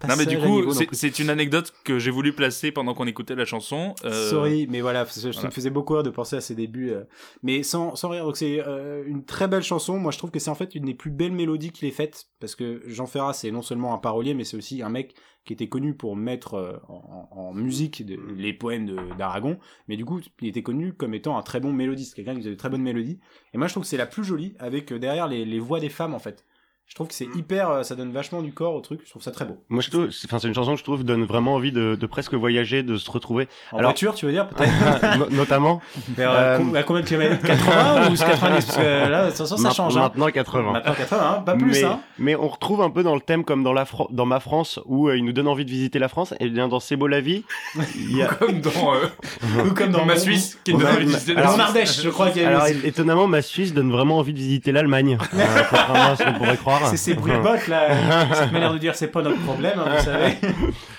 Pas non mais du coup, c'est- une anecdote que j'ai voulu placer pendant qu'on écoutait la chanson. Euh, Sorry, mais voilà, ça voilà. me faisait beaucoup rire de penser à ses débuts. euh, mais sans, sans rire, donc c'est euh, une très belle chanson. Moi, je trouve que c'est en fait une des plus belles mélodies qu'il ait faites. Parce que Jean Ferrat, c'est non seulement un parolier, mais c'est aussi un mec qui était connu pour mettre euh, en, musique de- les poèmes d'Aragon. Mais du coup, il était connu comme étant un très bon mélodiste, quelqu'un qui faisait de très bonnes mélodies. Et moi, je trouve que c'est la plus jolie, avec derrière les, les voix des femmes, en fait. Je trouve que c'est hyper, euh, ça donne vachement du corps au truc. Je trouve ça très beau. Moi, je trouve, c'est- enfin, c'est une chanson que je trouve donne vraiment envie de, de presque voyager, de se retrouver. En Alors- voiture, tu veux dire peut-être No- notamment. Vers, euh, Euh, à combien de kilomètres? 80 ou 90 Parce que là, de toute façon, ça Ma- change. Hein. Maintenant 80. Maintenant 80, hein, pas plus. mais, Hein. mais on retrouve un peu dans le thème comme dans, la Fran- dans ma France où euh, il nous donne envie de visiter la France. Et bien dans C'est beau la vie, il y a... Comme dans, euh, Ou comme dans ma Suisse, qui Ouais, dans mais- visiter la Suisse. Ardèche, je crois qu'il y a Alors étonnamment, ma Suisse donne vraiment envie de visiter l'Allemagne. euh, contrairement à ce qu'on pourrait croire. C'est ces bruits de bottes, là. Cette manière de dire, c'est pas notre problème, hein, vous savez.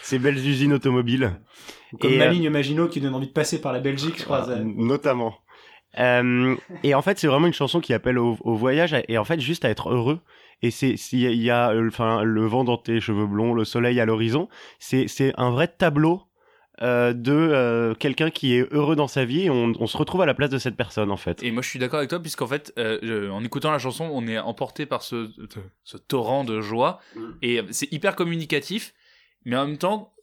Ces belles usines automobiles. Comme Et, ma euh, ligne Maginot qui donne envie de passer par la Belgique, je crois. ça. Notamment. Euh, et en fait, c'est vraiment une chanson qui appelle au, au voyage et en fait juste à être heureux. Et c'est s'il y a, il y a, euh, enfin le vent dans tes cheveux blonds, le soleil à l'horizon. C'est c'est un vrai tableau euh, de euh, quelqu'un qui est heureux dans sa vie. Et on, on se retrouve à la place de cette personne en fait. Et moi je suis d'accord avec toi puisqu'en fait euh, je- en écoutant la chanson on est emporté par ce, ce torrent de joie et c'est hyper communicatif mais en même temps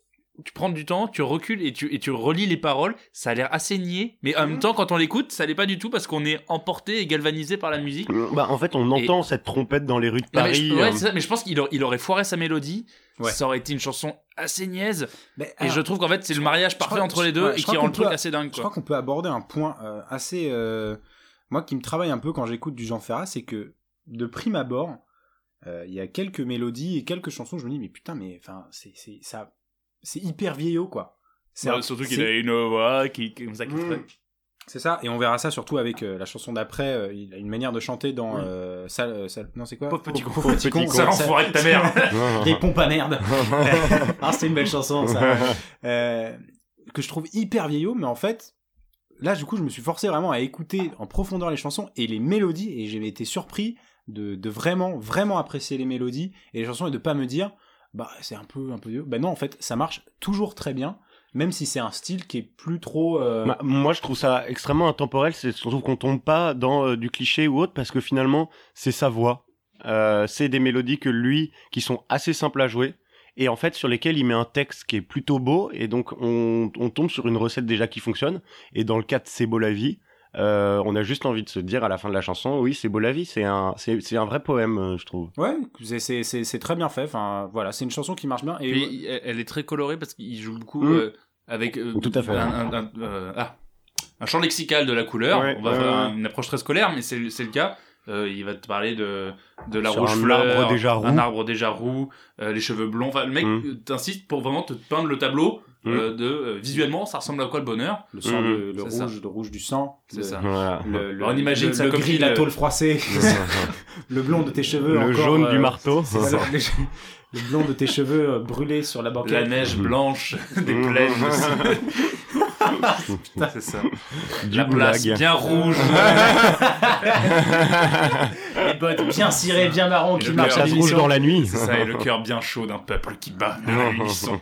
tu prends du temps, tu recules et tu, et tu relis les paroles, ça a l'air assez niais, mais en même temps quand on l'écoute ça l'est pas du tout parce qu'on est emporté et galvanisé par la musique. Bah, en fait, on entend cette trompette dans les rues de Non, mais Paris. je, ouais, euh, c'est ça, mais je pense qu'il aurait, il aurait foiré sa mélodie, Ouais. ça aurait été une chanson assez niaise Mais, et alors, je trouve qu'en fait c'est le mariage parfait crois- entre je- les deux ouais, je et qui rend le truc peut- assez dingue Je quoi. crois qu'on peut aborder un point euh, assez. euh, moi qui me travaille un peu quand j'écoute du Jean Ferrat, c'est que de prime abord, euh, il y a quelques mélodies et quelques chansons, je me dis, mais putain, mais enfin, c'est c'est- ça. C'est hyper vieillot, quoi. C'est Ouais, un- surtout qu'il c'est- a une voix qui, qui- comme ça qui Mm. traîne. C'est ça, et on verra ça surtout avec euh, la chanson d'après. euh, il a une manière de chanter dans. Euh, Sale- euh, Sale- non, c'est quoi Pauvre petit con. Pauvre petit con. Ça Ça- l'enfoiré de ta mère. Des pompes à merde. ah, c'était une belle chanson, ça. Euh, que je trouve hyper vieillot, mais en fait, là, du coup, je me suis forcé vraiment à écouter en profondeur les chansons et les mélodies, et j'ai été surpris de, de vraiment, vraiment apprécier les mélodies et les chansons et de pas me dire, bah, c'est un peu, un peu vieux. Bah non, en fait, ça marche toujours très bien, même si c'est un style qui est plus trop. euh, Bah, moi, je trouve ça extrêmement intemporel. C'est surtout qu'on tombe pas dans euh, du cliché ou autre parce que finalement, c'est sa voix. Euh, c'est des mélodies que lui, qui sont assez simples à jouer et en fait sur lesquelles il met un texte qui est plutôt beau et donc on, on tombe sur une recette déjà qui fonctionne. Et dans le cas de C'est beau la vie, euh, on a juste envie de se dire à la fin de la chanson, oui, c'est beau la vie. C'est un, c'est, c'est un vrai poème, euh, je trouve. Ouais, c'est- c'est très bien fait. Enfin, voilà, c'est une chanson qui marche bien. Et Puis elle- elle est très colorée parce qu'il joue beaucoup Mm. euh, avec euh, Tout à fait. un, un- un- euh, ah, un champ lexical de la couleur. Ouais, On va faire une approche très scolaire, mais c'est c'est le cas. Euh, il va te parler de, de la Sur rouge un fleur, arbre déjà roux. un arbre déjà roux, euh, les cheveux blonds. Enfin, le mec Mm. t'insiste pour vraiment te peindre le tableau Mm. euh, de euh, visuellement, ça ressemble à quoi le bonheur? Le sang, Mhm. le, le ça. rouge, le rouge du sang. C'est le- ça. Voilà. Le, le, On imagine le, ça le comme gris, la euh, tôle froissée, le blond de tes cheveux. le encore, jaune euh, du marteau. c'est ça, le, le blond de tes cheveux euh, brûlés sur la banquette. La neige blanche des Mm. plaines. c'est ça. du la place goulag. bien rouge. Les bottes bien cirées, bien marron qui marchent à rouge dans la nuit. C'est ça, et le cœur bien chaud d'un peuple qui bat.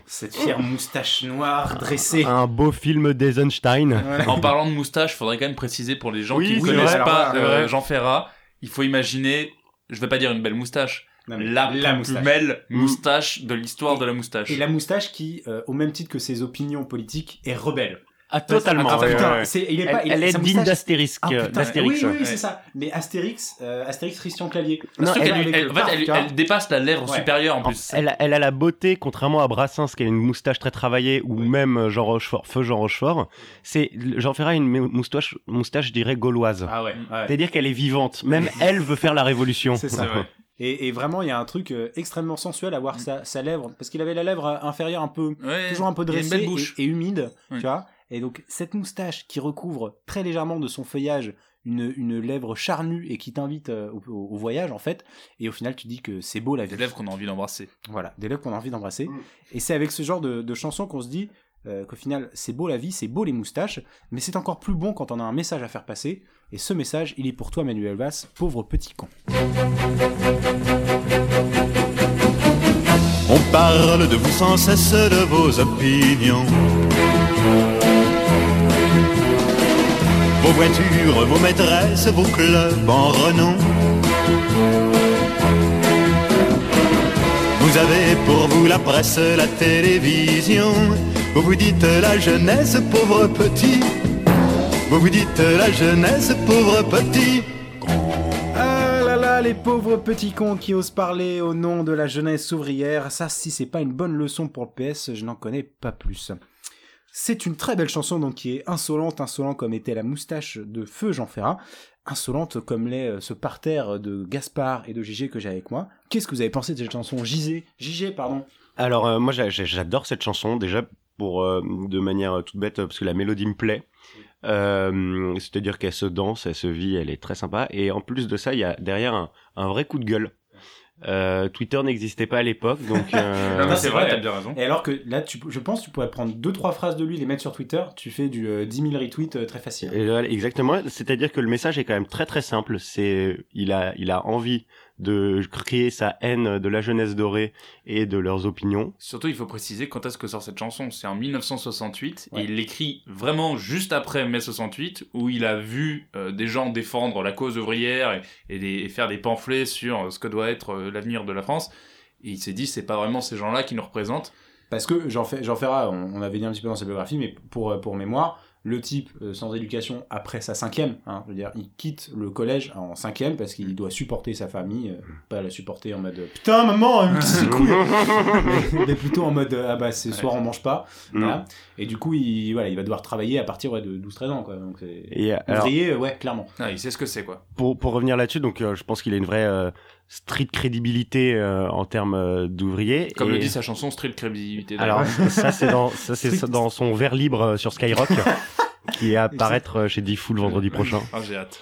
Cette fière moustache noire dressée. Un beau film d'Eisenstein. Voilà. En parlant de moustache, faudrait quand même préciser pour les gens Oui, qui ne connaissent vrai. pas Alors, euh. Jean Ferrat, il faut imaginer, je vais pas dire une belle moustache, Non, la, la moustache. belle Mm. moustache de l'histoire de la moustache. Et la moustache qui, euh, au même titre que ses opinions politiques, est rebelle. Ah, totalement. Ah, ouais, putain, ouais, ouais. c'est- il est Elle, pas, il- elle est digne d'Astérix. Ah, euh, d'Astérix. Oui, oui, ouais. c'est ça. Mais Astérix, euh, Astérix Christian Clavier. Non, elle- elle- le en fait, elle, dépasse la lèvre Ouais. supérieure en plus. Elle, a- elle a la beauté, contrairement à Brassens, qui a une moustache très travaillée, ou même euh, Jean Rochefort, feu Jean Rochefort. C'est Jean Ferrat a une mou- moustache, moustache, je dirais gauloise. Ah ouais. ouais. C'est-à-dire qu'elle est vivante. Même elle veut faire la révolution. C'est ça. Et, et vraiment, il y a un truc euh, extrêmement sensuel à voir sa, sa lèvre, parce qu'il avait la lèvre inférieure un peu, Ouais, toujours un peu dressée belle bouche. et, et humide, Oui. tu vois. Et donc cette moustache qui recouvre très légèrement de son feuillage une, une lèvre charnue et qui t'invite euh, au, voyage en fait. Et au final, tu dis que c'est beau la vie. Des lèvres qu'on a envie d'embrasser. Voilà, des lèvres qu'on a envie d'embrasser. Mm. Et c'est avec ce genre de, de chansons qu'on se dit euh, qu'au final, c'est beau la vie, c'est beau les moustaches, mais c'est encore plus bon quand on a un message à faire passer. Et ce message, il est pour toi, Manuel Valls, pauvre petit con. On parle de vous sans cesse de vos opinions. Vos voitures, vos maîtresses, vos clubs en renom. Vous avez pour vous la presse, la télévision. Vous vous dites la jeunesse, pauvre petit. Vous vous dites la jeunesse, pauvre petit. Ah là là, les pauvres petits cons qui osent parler au nom de la jeunesse ouvrière, ça si c'est pas une bonne leçon pour le PS, je n'en connais pas plus. C'est une très belle chanson donc qui est insolente, insolente comme était la moustache de feu Jean Ferrat, insolente comme l'est euh, ce parterre de Gaspard et de JG que j'ai avec moi. Qu'est-ce que vous avez pensé de cette chanson? JG, JG pardon. Alors euh, moi j'a- j'a- j'adore cette chanson déjà pour euh, de manière toute bête parce que la mélodie me plaît. C'est-à-dire qu'elle se danse, elle se vit, elle est très sympa. Et en plus de ça, il y a derrière un vrai coup de gueule. Euh, Twitter n'existait pas à l'époque, donc euh, c'est vrai, t'as bien raison. Et alors que là, tu, je pense tu pourrais prendre deux trois phrases de lui, les mettre sur Twitter, tu fais du euh, 10 000 retweets euh, très facile. Exactement. C'est-à-dire que le message est quand même très très simple. C'est il a il a envie de créer sa haine de la jeunesse dorée et de leurs opinions. Surtout, il faut préciser quand est-ce que sort cette chanson. C'est en 1968 Ouais. et il l'écrit vraiment juste après mai 68 où il a vu euh, des gens défendre la cause ouvrière et, et des- et faire des pamphlets sur euh, ce que doit être euh, l'avenir de la France. Et il s'est dit, c'est pas vraiment ces gens-là qui nous représentent. Parce que Jean, Fer- Jean Ferrat, on, on avait dit un petit peu dans sa biographie, mais pour, pour mémoire, le type euh, sans éducation après sa cinquième, hein, je veux dire, il quitte le collège en cinquième parce qu'il doit supporter sa famille, euh, pas la supporter en mode euh, putain maman, euh, c'est cool, mais, mais plutôt en mode ah bah c'est soir on mange pas, voilà. et du coup il voilà il va devoir travailler à partir ouais, de 12-13 ans quoi, donc c'est euh, alors, ouvrier ouais clairement. Ah, il sait ce que c'est, quoi. pour, pour revenir là-dessus, donc euh, je pense qu'il a une vraie euh, street crédibilité euh, en termes euh, d'ouvrier. Comme Et- le dit sa chanson, Street Crédibilité. Alors ça c'est dans ça c'est dans son vers libre euh, sur Skyrock qui est à apparaître chez Diffoul vendredi prochain. Ah, j'ai hâte.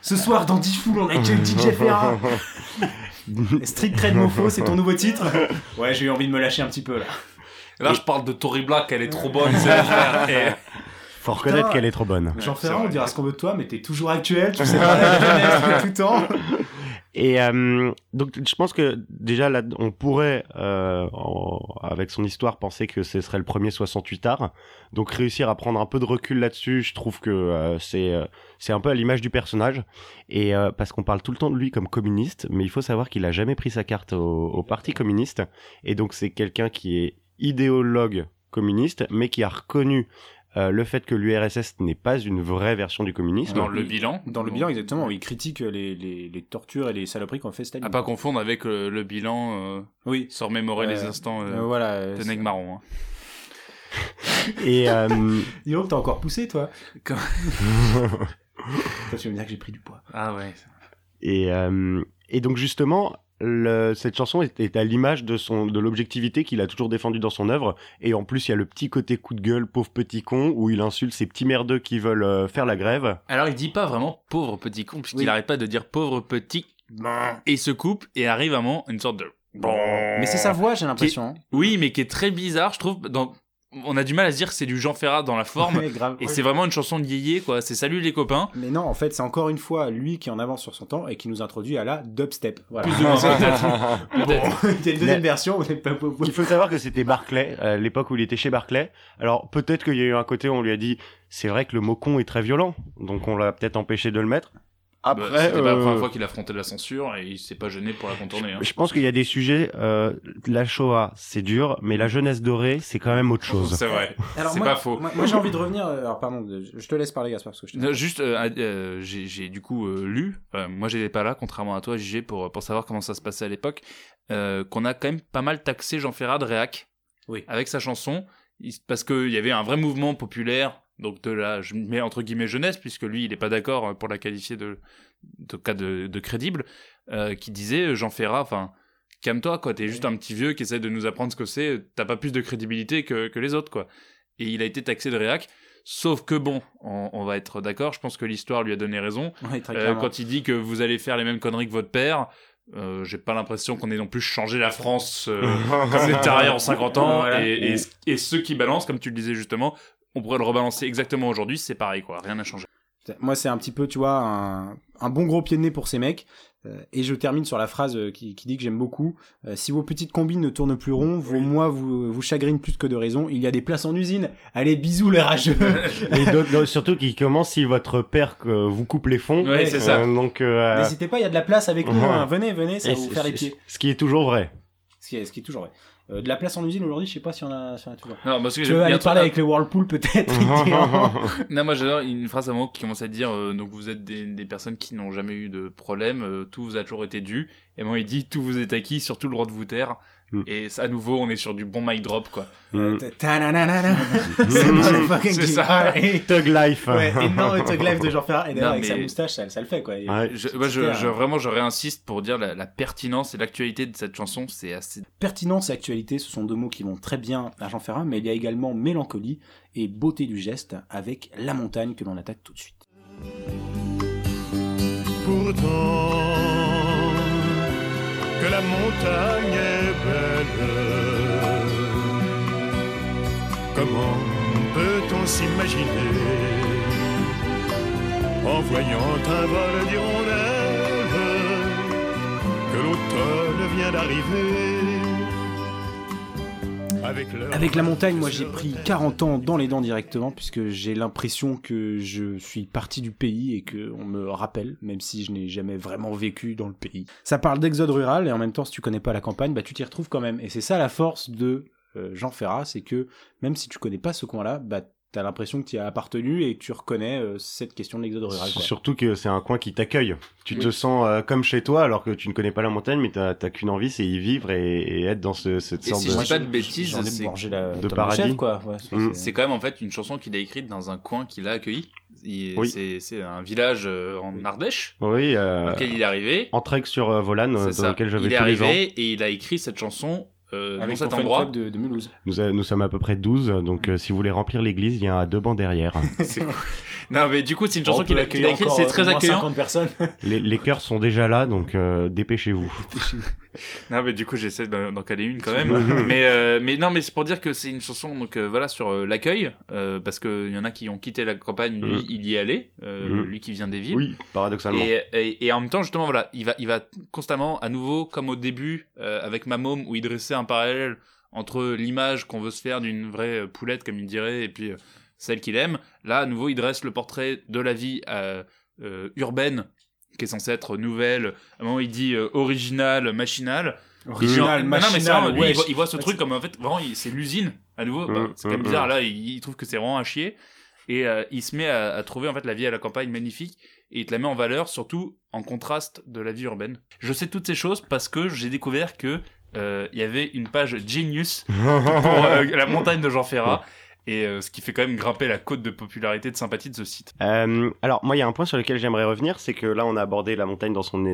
Ce soir dans Diffoul on accueille DJ Ferrat. Street Cred Mofo, c'est ton nouveau titre? Ouais, j'ai eu envie de me lâcher un petit peu là. Là, je parle de Tory Black, elle est trop bonne, c'est la et... Faut reconnaître qu'elle est trop bonne. Jean Ferrand, on dira ce qu'on veut de toi, mais t'es toujours actuel, tu sais depuis tout le temps. Et euh, donc je pense que déjà là on pourrait euh, avec son histoire penser que ce serait le premier 68 art. Donc réussir à prendre un peu de recul là-dessus, je trouve que euh, c'est un peu à l'image du personnage et parce qu'on parle tout le temps de lui comme communiste, mais il faut savoir qu'il a jamais pris sa carte au parti communiste et donc c'est quelqu'un qui est idéologue communiste mais qui a reconnu euh, le fait que l'URSS n'est pas une vraie version du communisme. Dans le bilan. Dans le bilan, exactement, il critique les, les, les tortures et les saloperies qu'on fait Staline. À pas confondre avec euh, le bilan euh, Oui. sans remémorer Euh, les instants Euh, euh, voilà. de Neg Marron. hein. Et euh, Dis t'as encore poussé, toi. Quand- Toi, tu veux me dire que j'ai pris du poids. Ah ouais. Et, euh, et donc justement, le- cette chanson est, est à l'image de son de l'objectivité qu'il a toujours défendue dans son œuvre. Et en plus, il y a le petit côté coup de gueule, pauvre petit con, où il insulte ces petits merdeux qui veulent euh, faire la grève. Alors il dit pas vraiment pauvre petit con, puisqu'il Oui. arrête pas de dire pauvre petit, et il se coupe, et arrive à un moment une sorte de... Mais c'est sa voix, j'ai l'impression. Oui, mais qui est très bizarre, je trouve. Dans... On a du mal à se dire que c'est du Jean Ferrat dans la forme. Ouais, grave. Et c'est vraiment une chanson de yéyé, quoi. C'est salut les copains. Mais non, en fait, c'est encore une fois lui qui en avance sur son temps et qui nous introduit à la dubstep. Voilà. Plus de peut-être. Une deuxième version. on est pas- Il faut savoir que c'était Barclay, à l'époque où il était chez Barclay. Alors peut-être qu'il y a eu un côté où on lui a dit, c'est vrai que le mot con est très violent, donc on l'a peut-être empêché de le mettre. Après, Bah, C'était pas la euh, première fois qu'il affrontait la censure et il s'est pas gêné pour la contourner. hein. je pense qu'il y a des sujets. Euh, la Shoah, c'est dur, mais la jeunesse dorée, c'est quand même autre chose. C'est vrai. Alors C'est moi, pas faux. Moi, moi, j'ai envie de revenir. euh, Alors pardon, je te laisse parler Gaspard parce que je Non, juste, euh, euh, j'ai j'ai du coup euh, lu, moi j'étais pas là, contrairement à toi, JG, pour, pour savoir comment ça se passait à l'époque, euh, qu'on a quand même pas mal taxé Jean Ferrat de réac Oui. avec sa chanson, parce qu'il y avait un vrai mouvement populaire, donc de la, je mets entre guillemets jeunesse, puisque lui il est pas d'accord euh, pour la qualifier de, de cas de, de crédible, euh, qui disait euh, Jean Ferrat, enfin, calme-toi quoi, t'es juste un petit vieux qui essaie de nous apprendre ce que c'est, t'as pas plus de crédibilité que, que les autres quoi. Et il a été taxé de réac. Sauf que bon, on, on va être d'accord, je pense que l'histoire lui a donné raison. Euh, quand il dit que vous allez faire les mêmes conneries que votre père, euh, j'ai pas l'impression qu'on ait non plus changé la France euh, comme en 50 ans. Voilà. Et, et, et ceux qui balancent, comme tu le disais justement, on pourrait le rebalancer exactement aujourd'hui, c'est pareil quoi, rien n'a changé. Moi, c'est un petit peu, tu vois, un, un bon gros pied de nez pour ces mecs. Euh, et je termine sur la phrase euh, qui, qui dit que j'aime beaucoup. Euh, si vos petites combines ne tournent plus rond, vos mois vous, vous chagrinent plus que de raison. Il y a des places en usine. Allez, bisous les rageux. Et donc, donc, surtout qu'il commence si votre père euh, vous coupe les fonds. Ouais, c'est ça. Donc, euh, N'hésitez pas, il y a de la place avec nous. Ouais. hein. Venez, venez, ça et va vous faire les pieds. Ce qui est toujours vrai. Ce qui est, ce qui est toujours vrai. Euh, de la place en usine aujourd'hui, je sais pas si on a, si on a toujours. Non, parce que Tu veux aller parler avec les Whirlpool peut-être Non, moi j'adore une phrase à moment qui commence à dire euh, donc vous êtes des, des personnes qui n'ont jamais eu de problème, euh, tout vous a toujours été dû. Et moi il dit tout vous est acquis, surtout le droit de vous taire. Mm. Et à nouveau, on est sur du bon mic drop quoi. Mm. C'est motherfucking C'est ça. Et- Thug life. Ouais, énorme Thug Life de Jean Ferrat. Et d'ailleurs, Non, avec sa mais- moustache, ça, ça le fait, quoi. Et- Ouais. Je, un- vraiment, je réinsiste pour dire la, la pertinence et l'actualité de cette chanson, c'est assez. Pertinence et actualité, ce sont deux mots qui vont très bien à Jean Ferrat, mais il y a également mélancolie et beauté du geste avec La Montagne que l'on attaque tout de suite. Pourtant, que la montagne est belle. Comment peut-on s'imaginer en voyant un vol d'hirondelles que l'automne vient d'arriver avec, La Montagne, moi j'ai pris 40 ans dans les dents directement, puisque j'ai l'impression que je suis parti du pays et que on me rappelle, même si je n'ai jamais vraiment vécu dans le pays. Ça parle d'exode rural, et en même temps, si tu connais pas la campagne, bah tu t'y retrouves quand même. Et c'est ça la force de euh, Jean Ferrat, c'est que même si tu connais pas ce coin-là, bah t'as l'impression que tu y as appartenu et que tu reconnais euh, cette question de l'exode rural. quoi. Surtout que c'est un coin qui t'accueille. Tu Oui. te sens euh, comme chez toi alors que tu ne connais pas la montagne, mais t'as t'as qu'une envie, c'est y vivre et, et être dans ce, cette Et sorte si de... je dis pas de bêtises, c'est- la de paradis. chef, quoi. Ouais, c'est- Mm. c'est- C'est quand même en fait une chanson qu'il a écrite dans un coin qu'il a accueilli. Il- Oui. C'est c'est un village euh, en Ardèche, Oui, dans euh, lequel il est arrivé. en trek sur euh, Volane, dans ça. lequel je vais Il est tous les ans. arrivé et il a écrit cette chanson euh, dans avec cet ton fan endroit. de, de Mulhouse. Nous, nous sommes à peu près 12, donc euh, si vous voulez remplir l'église, il y a un deux bancs derrière. Non, mais du coup, c'est une chanson On qu'il a, écrite, c'est euh, très accueillant. 50 personnes. les, les cœurs sont déjà là, donc euh, dépêchez-vous. Non, mais du coup, j'essaie d'en caler une quand même. mais, euh, mais non, mais c'est pour dire que c'est une chanson donc euh, voilà sur euh, l'accueil, parce que il y en a qui ont quitté la campagne, lui, Mhm. il y est allé, Mhm. lui qui vient des villes. Oui, paradoxalement. Et, et, et en même temps, justement, voilà, il va, il va constamment, à nouveau, comme au début, avec ma môme, où il dressait un parallèle entre l'image qu'on veut se faire d'une vraie poulette, comme il dirait, et puis celle qu'il aime. Là, à nouveau, il dresse le portrait de la vie urbaine, qui est censée être nouvelle. À un moment, il dit euh, originale, machinale. Et puis, en- Original, non, non, mais c'est machinal, vraiment, lui, il, voit, il voit ce truc comme en fait, vraiment, c'est l'usine. À nouveau, bah, c'est quand même bizarre. Là, il, il trouve que c'est vraiment à chier. Et euh, il se met à, à trouver en fait la vie à la campagne magnifique et il te la met en valeur, surtout en contraste de la vie urbaine. Je sais toutes ces choses parce que j'ai découvert que euh, il y avait une page Genius pour euh, la montagne de Jean Ferrat. Et euh, ce qui fait quand même grimper la côte de popularité, de sympathie de ce site. Euh, alors moi il y a un point sur lequel j'aimerais revenir, c'est que là on a abordé la montagne dans son,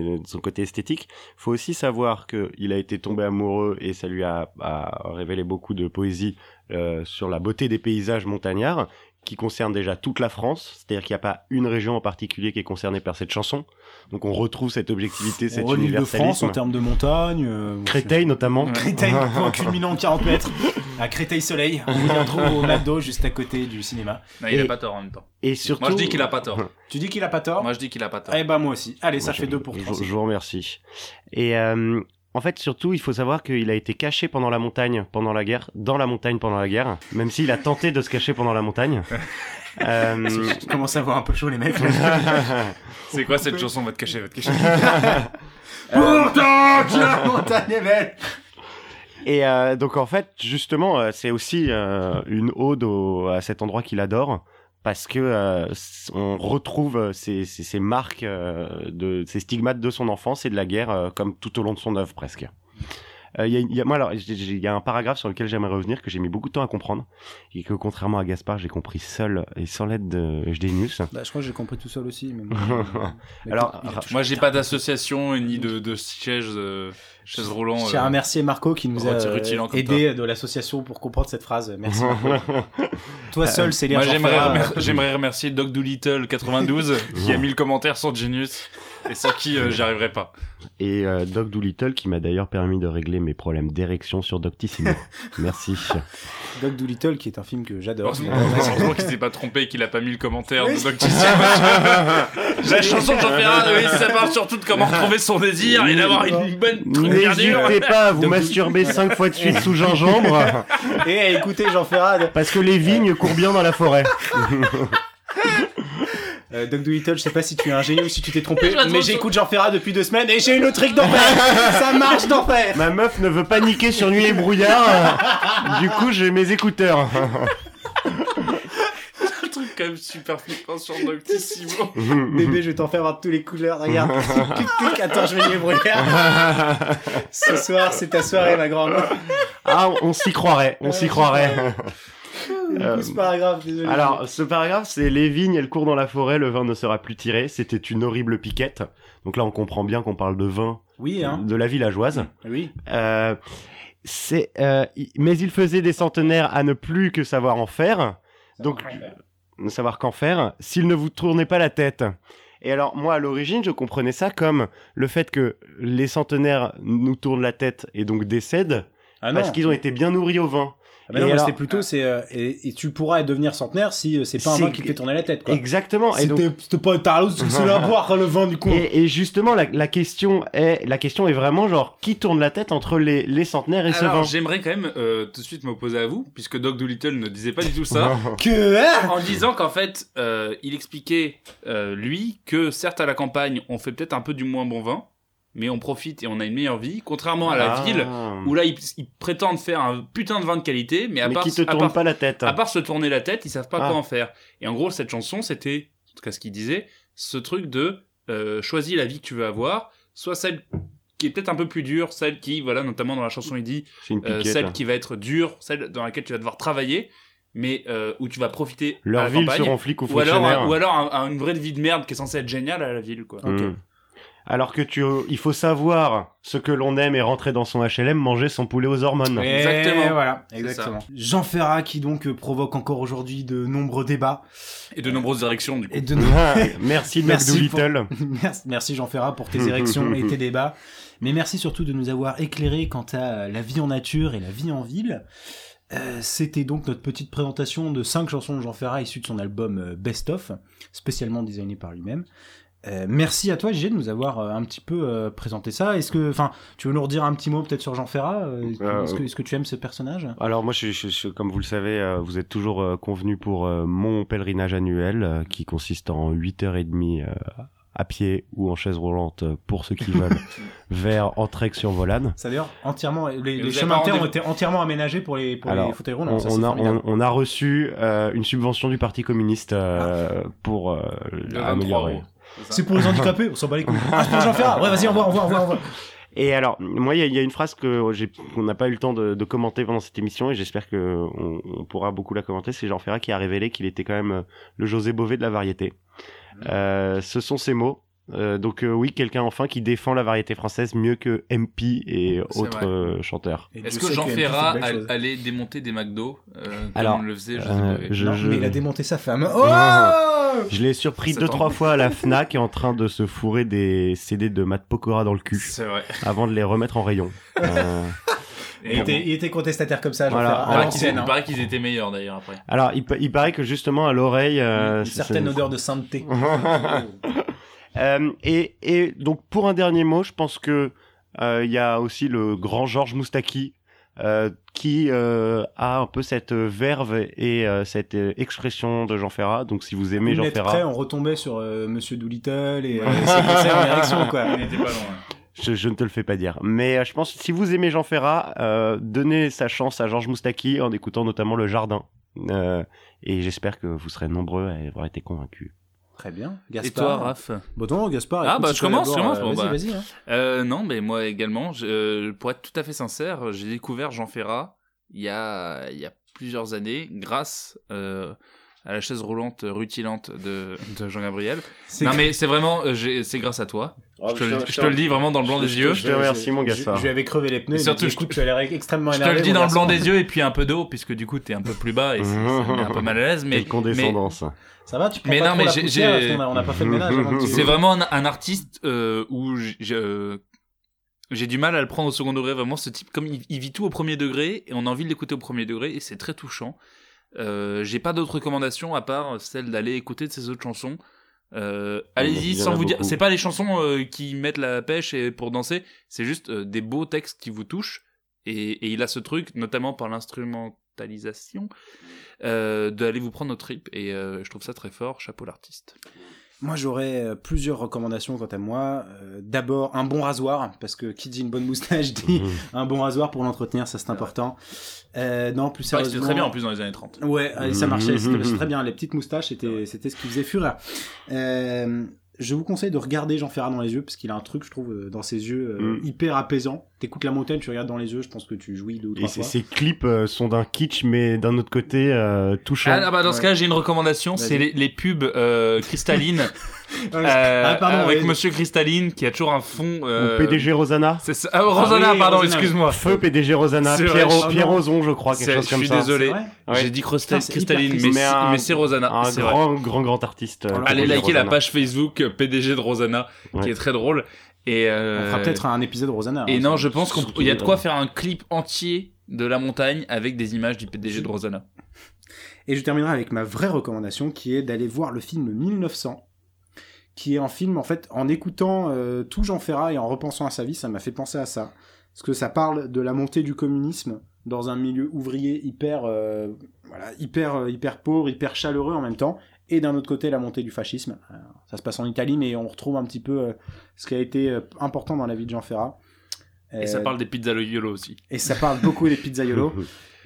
côté esthétique. faut aussi savoir qu'il a été tombé amoureux et ça lui a, a révélé beaucoup de poésie euh, sur la beauté des paysages montagnards qui concerne déjà toute la France, c'est-à-dire qu'il n'y a pas une région en particulier qui est concernée par cette chanson. Donc on retrouve cette objectivité, cet On l'île de France universalisme. en termes de montagne. euh, Créteil notamment. Ouais. Créteil, point culminant en 40 mètres. À Créteil Soleil. On vous retrouve au McDo juste à côté du cinéma. Non, il Et- a pas tort en même temps. Et surtout, Moi je dis qu'il a pas tort. Tu dis qu'il a pas tort Moi je dis qu'il a pas tort. Eh ben moi aussi. Allez, ça Moi, fait je- deux pour je, trois. je vous remercie. Et euh, en fait, surtout, il faut savoir qu'il a été caché pendant la montagne, pendant la guerre, dans la montagne pendant la guerre, même s'il a tenté de se cacher pendant la montagne. Euh, Je commence à avoir un peu chaud les mecs. C'est quoi cette chanson Va te cacher, va te cacher. Pourtant, que la montagne est belle. Et euh, donc en fait, justement, euh, c'est aussi euh, une ode au- à cet endroit qu'il adore parce que euh, on retrouve euh, ces marques euh, de ces stigmates de son enfance et de la guerre euh, comme tout au long de son œuvre presque. Euh, Il y a, il y a- moi alors, j'ai- j'ai- il y a un paragraphe sur lequel j'aimerais revenir que j'ai mis beaucoup de temps à comprendre et que contrairement à Gaspard, j'ai compris seul et sans l'aide de Jdenius. Bah, je crois que j'ai compris tout seul aussi. Mais bon. Mais Alors, Moi, j'ai pas d'association ni de, de siège, euh, chaise roulant. Je tiens à euh, remercier Marco qui nous a euh, aidé de l'association pour comprendre cette phrase. Merci. Marco. Toi seul, c'est lire Moi, remer- j'aimerais remercier Doc Doolittle 92 qui a mis le commentaire sur Genius et sans qui euh, j'y arriverais pas. Et euh, Doc Doolittle qui m'a d'ailleurs permis de régler mes problèmes d'érection sur Doctissimo. Merci. Doc Doolittle, qui est un film que j'adore. Heureusement, qu'il s'est pas trompé et qu'il a pas mis le commentaire Oui. de Doc La chanson de Jean Ferrat, oui, ça parle surtout de comment retrouver son désir et d'avoir une bonne. N'hésitez pas à vous masturber cinq fois de suite sous gingembre, Et à écouter Jean Ferrat. parce que les vignes courent bien dans la forêt. Euh, Doc Doolittle, je sais pas si tu es un génie ou si tu t'es trompé, mais j'écoute Jean Ferrat depuis deux semaines et j'ai une trick d'enfer Ça marche d'enfer Ma meuf ne veut pas niquer sur nuit et brouillard, du coup j'ai mes écouteurs. Un truc quand même super flippant sur Doctissimo. Bébé, je vais t'en faire voir de tous les couleurs, regarde. Attends, je vais lui brûler. Ce soir, c'est ta soirée, ma grande. ah, on s'y croirait, on s'y croirait. Euh, désolé. Alors, ce paragraphe, c'est les vignes, elles courent dans la forêt, le vin ne sera plus tiré. C'était une horrible piquette. Donc là, on comprend bien qu'on parle de vin Oui, hein. de la villageoise. Oui. Euh, c'est, euh, mais il faisait des centenaires à ne plus que savoir en faire. Donc, ne savoir qu'en faire, s'il ne vous tournait pas la tête. Et alors, moi, à l'origine, je comprenais ça comme le fait que les centenaires nous tournent la tête et donc décèdent Ah parce qu'ils ont été bien nourris au vin. Ah bah non, Et moi, alors- c'était plutôt, c'est, euh, et, et tu pourras devenir centenaire si euh, c'est pas un C'est- vin qui te fait tourner la tête, quoi. Exactement. Et donc, C'était pas Tarlos, c'est là boire le vin du con. Et, et justement, la, la question est, la question est vraiment genre, qui tourne la tête entre les, les centenaires et ce Alors, vin? j'aimerais quand même euh, tout de suite m'opposer à vous, puisque Doc Doolittle ne disait pas du tout ça. Que, hein? En disant qu'en fait, euh, il expliquait, euh, lui, que certes à la campagne, on fait peut-être un peu du moins bon vin, mais on profite et on a une meilleure vie, contrairement à la Ah. ville, où là, ils, ils prétendent faire un putain de vin de qualité, mais à mais part, qui te à tourne part- pas la tête. à part se tourner la tête, ils savent pas Ah. quoi en faire. Et en gros, cette chanson, c'était, en tout cas ce qu'il disait, ce truc de euh, choisis la vie que tu veux avoir, soit celle qui est peut-être un peu plus dure, celle qui, voilà, notamment dans la chanson, il dit, euh, celle qui va être dure, celle dans laquelle tu vas devoir travailler, mais euh, où tu vas profiter à la villes campagne. seront flics ou Ou alors, ou alors un- un- une vraie vie de merde qui est censée être géniale à la ville, quoi. Hmm. Alors que tu, il faut savoir ce que l'on aime et rentrer dans son HLM, manger son poulet aux hormones. Et Exactement. voilà, exactement. Jean Ferrat qui donc euh, provoque encore aujourd'hui de nombreux débats Et de nombreuses directions, du coup. et de Ah, Merci Merci pour- merci, Jean Ferrat pour tes érections et tes débats. Mais merci surtout de nous avoir éclairé quant à la vie en nature et la vie en ville. Euh, C'était donc notre petite présentation de cinq chansons de Jean Ferrat issues de son album euh, Best Of, spécialement designé par lui-même. Euh, merci à toi, Gégé, de nous avoir euh, un petit peu euh, présenté ça. Est-ce que, enfin, tu veux nous redire un petit mot peut-être sur Jean Ferrat Est-ce que, tu aimes ce personnage? Alors moi, je, je- je- comme vous le savez, euh, vous êtes toujours euh, convenu pour euh, mon pèlerinage annuel euh, qui consiste en 8h30 euh, à pied ou en chaise roulante pour ceux qui veulent vers Entrex-sur-Volane. C'est d'ailleurs entièrement, les, chemins de terre ont été entièrement aménagés pour les, pour Alors, les fauteuils roulants. On, ça, a, on, on a reçu euh, une subvention du Parti communiste euh, pour euh, De 23 améliorer. C'est pour les handicapés, on s'en bat les couilles. Ah, c'est pour Jean Ferrat. Ouais, vas-y, on voit, on voit, on voit, on voit. Et alors, moi, il y, a- il y a une phrase que qu'on n'a pas eu le temps de, de commenter pendant cette émission, et j'espère que on, on pourra beaucoup la commenter. C'est Jean Ferrat qui a révélé qu'il était quand même le José Bové de la variété. Euh, ce sont ses mots. Euh, donc euh, oui, quelqu'un enfin qui défend la variété française mieux que MP et autres vrai. euh, chanteurs. Est-ce que Jean Ferrat allait démonter des McDo euh, comme Alors, le faisait euh, je- Non, je- mais il a démonté sa femme. Oh Je l'ai surpris deux trois fois à la Fnac en train de se fourrer des CD de Matt Pokora dans le cul vrai. avant de les remettre en rayon. Euh, il, était, il était contestataire comme ça, Jean Voilà. Ferrat. Il hein. paraît qu'ils étaient meilleurs d'ailleurs après. alors, il, pa- il paraît que justement à l'oreille, euh, Une certaine odeur de sainteté. Euh, et, et donc pour un dernier mot, je pense que euh, il y a aussi le grand Georges Moustaki euh, qui euh, a un peu cette verve et euh, cette expression de Jean Ferrat. Donc si vous aimez Vous Jean êtes Ferrat, prêt, on retombait sur euh, Monsieur Doolittle et euh, ses conseils en érection, quoi. On était pas loin. je, je ne te le fais pas dire. Mais euh, je pense que si vous aimez Jean Ferrat, euh, donnez sa chance à Georges Moustaki en écoutant notamment Le Jardin. Euh, et j'espère que vous serez nombreux à avoir été convaincus. Très bien. Et Gaspard. toi, Raph Bon, non, Gaspard. Ah, bah, je commence, je commence, bon, euh, bah. Vas-y, vas-y. hein. Euh, non, mais moi également, je- euh, pour être tout à fait sincère, j'ai découvert Jean Ferrat il y a, il y a plusieurs années grâce euh, à la chaise roulante rutilante de, de Jean Gabriel. C'est- Non mais c'est vraiment, euh, c'est grâce à toi. Oh, je, te, le- je te le dis vraiment dans le blanc des yeux. je te remercie, mon Gaspard. Je, lui avais crevé les pneus. Et surtout, je- écoute, tu as l'air extrêmement Je te énervé. le dis dans le blanc des yeux et puis un peu d'eau puisque du coup t'es un peu plus bas et c'est- ça me met un peu mal à l'aise. Mais, Quelle condescendance. Ça va, tu prends Mais pas non, trop mais la j'ai- poussière, j'ai- parce qu'on a- on n'a pas fait le ménage C'est vraiment un, un artiste euh, où je- j'ai du mal à le prendre au second degré. Vraiment, ce type, comme il, il vit tout au premier degré, et on a envie de l'écouter au premier degré, et c'est très touchant. Euh, j'ai pas d'autres recommandations à part celle d'aller écouter de ses autres chansons. Euh, allez-y sans vous dire c'est pas les chansons euh, qui mettent la pêche et pour danser c'est juste euh, des beaux textes qui vous touchent. Et, et il a ce truc notamment par l'instrumentalisation euh, d'aller vous prendre au trip. Et je trouve ça très fort. Chapeau l'artiste Moi, j'aurais euh, plusieurs recommandations quant à moi. Euh, D'abord, un bon rasoir, parce que qui dit une bonne moustache dit Mhm. un bon rasoir pour l'entretenir, ça c'est important. Euh, non, plus Ça, c'était sérieusement. très bien en plus dans les années 30 Ouais, ça marchait, c'était très bien. Les petites moustaches, c'était, c'était ce qui faisait fureur. Euh, je vous conseille de regarder Jean Ferrat dans les yeux, parce qu'il a un truc, je trouve, euh, dans ses yeux, euh, Mhm. hyper apaisant. T'écoutes la montagne, tu regardes dans les yeux, je pense que tu jouis deux ou Et trois ces, fois. ces clips euh, sont d'un kitsch, mais d'un autre côté euh, touchant. Ah, ah bah dans ce cas j'ai une recommandation, c'est les, les pubs euh, cristallines euh, ah, pardon, avec ouais. Monsieur Cristalline qui a toujours un fond. euh, Ou PDG Rosanna. C'est ça. Ah, Rosanna, Ah oui, pardon, Rosanna. excuse-moi. Feu PDG Rosanna. C'est vrai, Pierre, je- non. Je crois, quelque chose je comme suis ça. désolé. C'est vrai J'ai dit hyper mais, Mais c'est- Rosanna. Un vrai. grand, grand, grand artiste. euh, Voilà. Allez liker la Rosanna. page Facebook euh, PDG de Rosanna, qui est très drôle. Et, euh, On fera peut-être un épisode Rosanna. Et hein, non, ça- je pense qu'il y a de quoi faire un clip entier de la montagne avec des images du PDG de Rosanna. Et je terminerai avec ma vraie recommandation qui est d'aller voir le film 1900, qui est un film, en fait, en écoutant euh, tout Jean Ferrat et en repensant à sa vie, ça m'a fait penser à ça. Parce que ça parle de la montée du communisme dans un milieu ouvrier hyper, euh, voilà, hyper, euh, hyper pauvre, hyper chaleureux en même temps. Et d'un autre côté, la montée du fascisme. Alors, ça se passe en Italie, mais on retrouve un petit peu euh, ce qui a été euh, important dans la vie de Jean Ferrat. Et ça parle des pizzas yolo aussi. et ça parle beaucoup des pizzaiolo.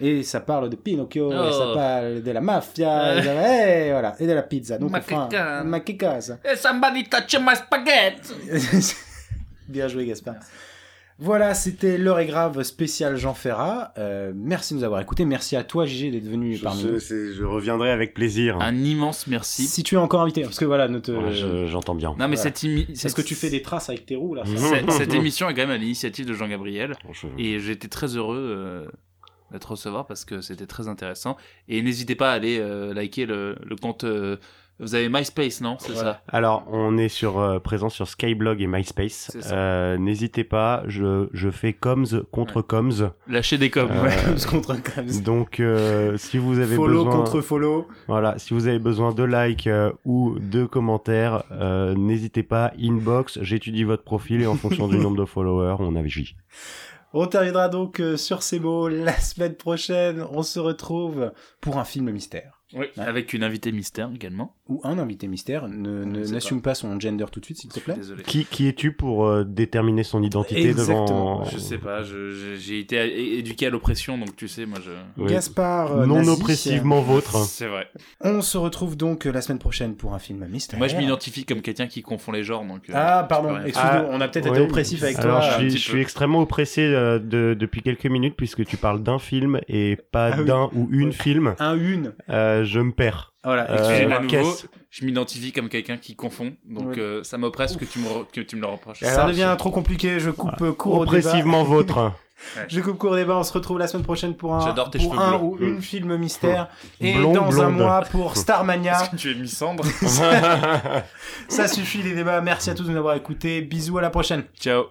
Et ça parle de Pinocchio, et ça Oh. parle de la mafia, et, ça- et voilà, et de la pizza. Donc enfin, Maqueca. maqueca, ça. Hey, somebody touch my spaghetti! Bien joué, Gaspard. Voilà, c'était l'heure est grave spécial Jean Ferrat. Euh, merci de nous avoir écoutés. Merci à toi, Gigi, d'être venu Je, parmi nous. je reviendrai avec plaisir. Un immense merci. Si tu es encore invité, parce que voilà, notre. Ouais, je- J'entends bien. Non, mais Voilà. cette, Est-ce que tu fais des traces avec tes roues là ça cette, cette émission est quand même à l'initiative de Jean Gabriel. Je- Et été très heureux euh, de te recevoir parce que c'était très intéressant. Et n'hésitez pas à aller euh, liker le, le compte. euh, vous avez MySpace, non? C'est ça Alors, on est sur euh, présent sur Skyblog et MySpace. C'est ça. Euh, N'hésitez pas, je, je fais coms contre coms. Lâchez des coms. Euh, Ouais, parce contre comme Donc, euh, si vous avez Follow besoin, contre follow. voilà, si vous avez besoin de likes euh, ou de commentaires, euh, n'hésitez pas. Inbox, j'étudie votre profil et en fonction du nombre de followers, on agit. On terminera donc euh, sur ces mots. La semaine prochaine, on se retrouve pour un film mystère. Oui, avec une invitée mystère également. Ou un invité mystère. Ne- N'assume pas. son gender tout de suite, s'il te plaît. Désolé. Qui, qui es-tu pour euh, déterminer son identité Exactement. devant Je sais pas, je- je- j'ai été éduqué à l'oppression, donc tu sais, moi je. Oui. Gaspard. euh, non Nazi. oppressivement vôtre. C'est vrai. On se retrouve donc euh, la semaine prochaine pour un film mystère. Moi je m'identifie comme quelqu'un qui confond les genres, donc. euh, Ah, pardon, excuse-nous, Ah, on a peut-être ouais. été oppressif avec Alors, toi. je suis, je suis extrêmement oppressé euh, de, depuis quelques minutes puisque tu parles d'un film et pas Ah oui. d'un ou une Ouais. film. Un une. Euh, je me perds. Voilà, Euh, excusez-moi. à nouveau, je m'identifie comme quelqu'un qui confond, donc Ouais. euh, ça m'oppresse que tu me que tu me le reproches. Ça devient trop compliqué, je coupe euh, court au débat. Oppressivement vôtre. Je coupe court au débat, on se retrouve la semaine prochaine pour un, pour un ou une film mystère. Et Blonde, dans un mois pour Starmania. Que tu es mi-cendre. Ça suffit les débats, merci à tous de nous avoir écoutés. Bisous, à la prochaine. Ciao.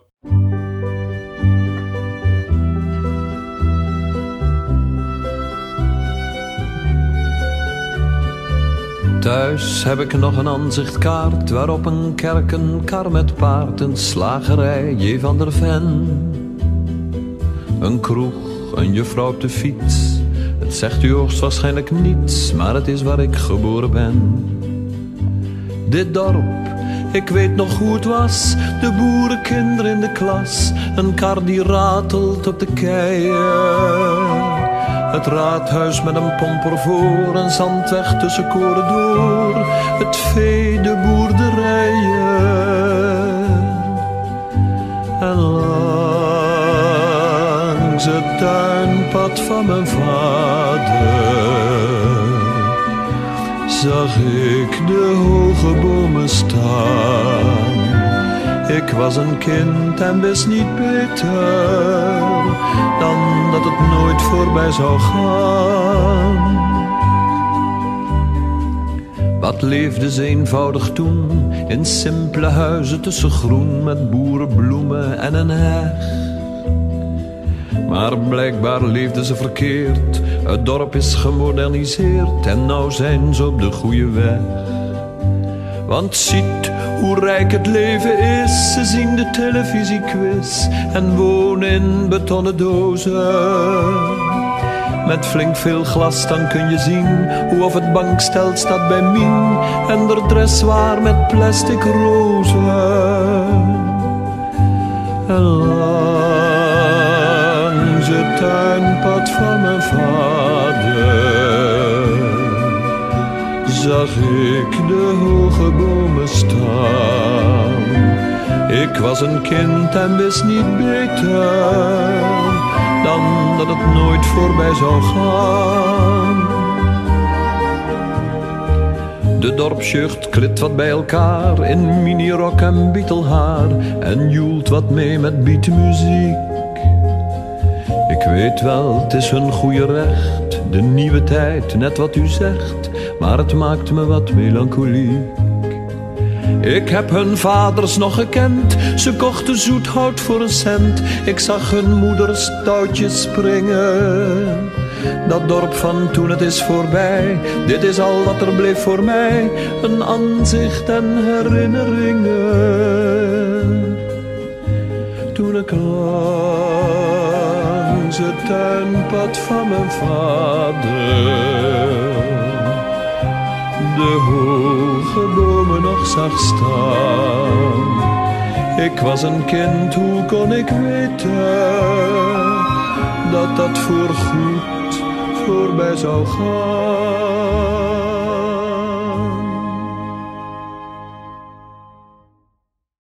Thuis heb ik nog een aanzichtkaart waarop een kerk, een kar met paard, een slagerij, J. van der Ven. Een kroeg een juffrouw op de fiets. Het zegt u hoogstwaarschijnlijk niets, maar het is waar ik geboren ben. Dit dorp, ik weet nog hoe het was. De boerenkinderen in de klas, een kar die ratelt op de keien. Het raadhuis met een pomper voor, een zandweg tussen koren door. Het vee, de boerderijen. En langs het tuinpad van mijn vader zag ik de hoge bomen staan. Ik was een kind en wist niet beter dan dat het nooit voorbij zou gaan. Wat leefde ze eenvoudig toen in simpele huizen tussen groen met boerenbloemen en een heg. Maar blijkbaar leefden ze verkeerd. Het dorp is gemoderniseerd en nou zijn ze op de goede weg. Want ziet hoe rijk het leven is. Ze zien de televisiequiz en wonen in betonnen dozen. Met flink veel glas dan kun je zien hoe of het bankstel staat bij Mien en de dressoir met plastic rozen. En langs het tuinpad van mijn vader zag ik de hoge bomen staan. Ik was een kind en wist niet beter dan dat het nooit voorbij zou gaan. De dorpsjeugd klit wat bij elkaar in minirok en bietelhaar en joelt wat mee met beatmuziek. Ik weet wel, het is hun goede recht, de nieuwe tijd, net wat u zegt, maar het maakt me wat melancholiek. Ik heb hun vaders nog gekend, ze kochten zoet hout voor een cent. Ik zag hun moeders touwtjes springen. Dat dorp van toen het is voorbij, dit is al wat er bleef voor mij. Een aanzicht en herinneringen. Toen ik langs het tuinpad van mijn vader de hoge bomen nog zag staan. Ik was een kind, hoe kon ik weten dat dat voorgoed voorbij zou gaan?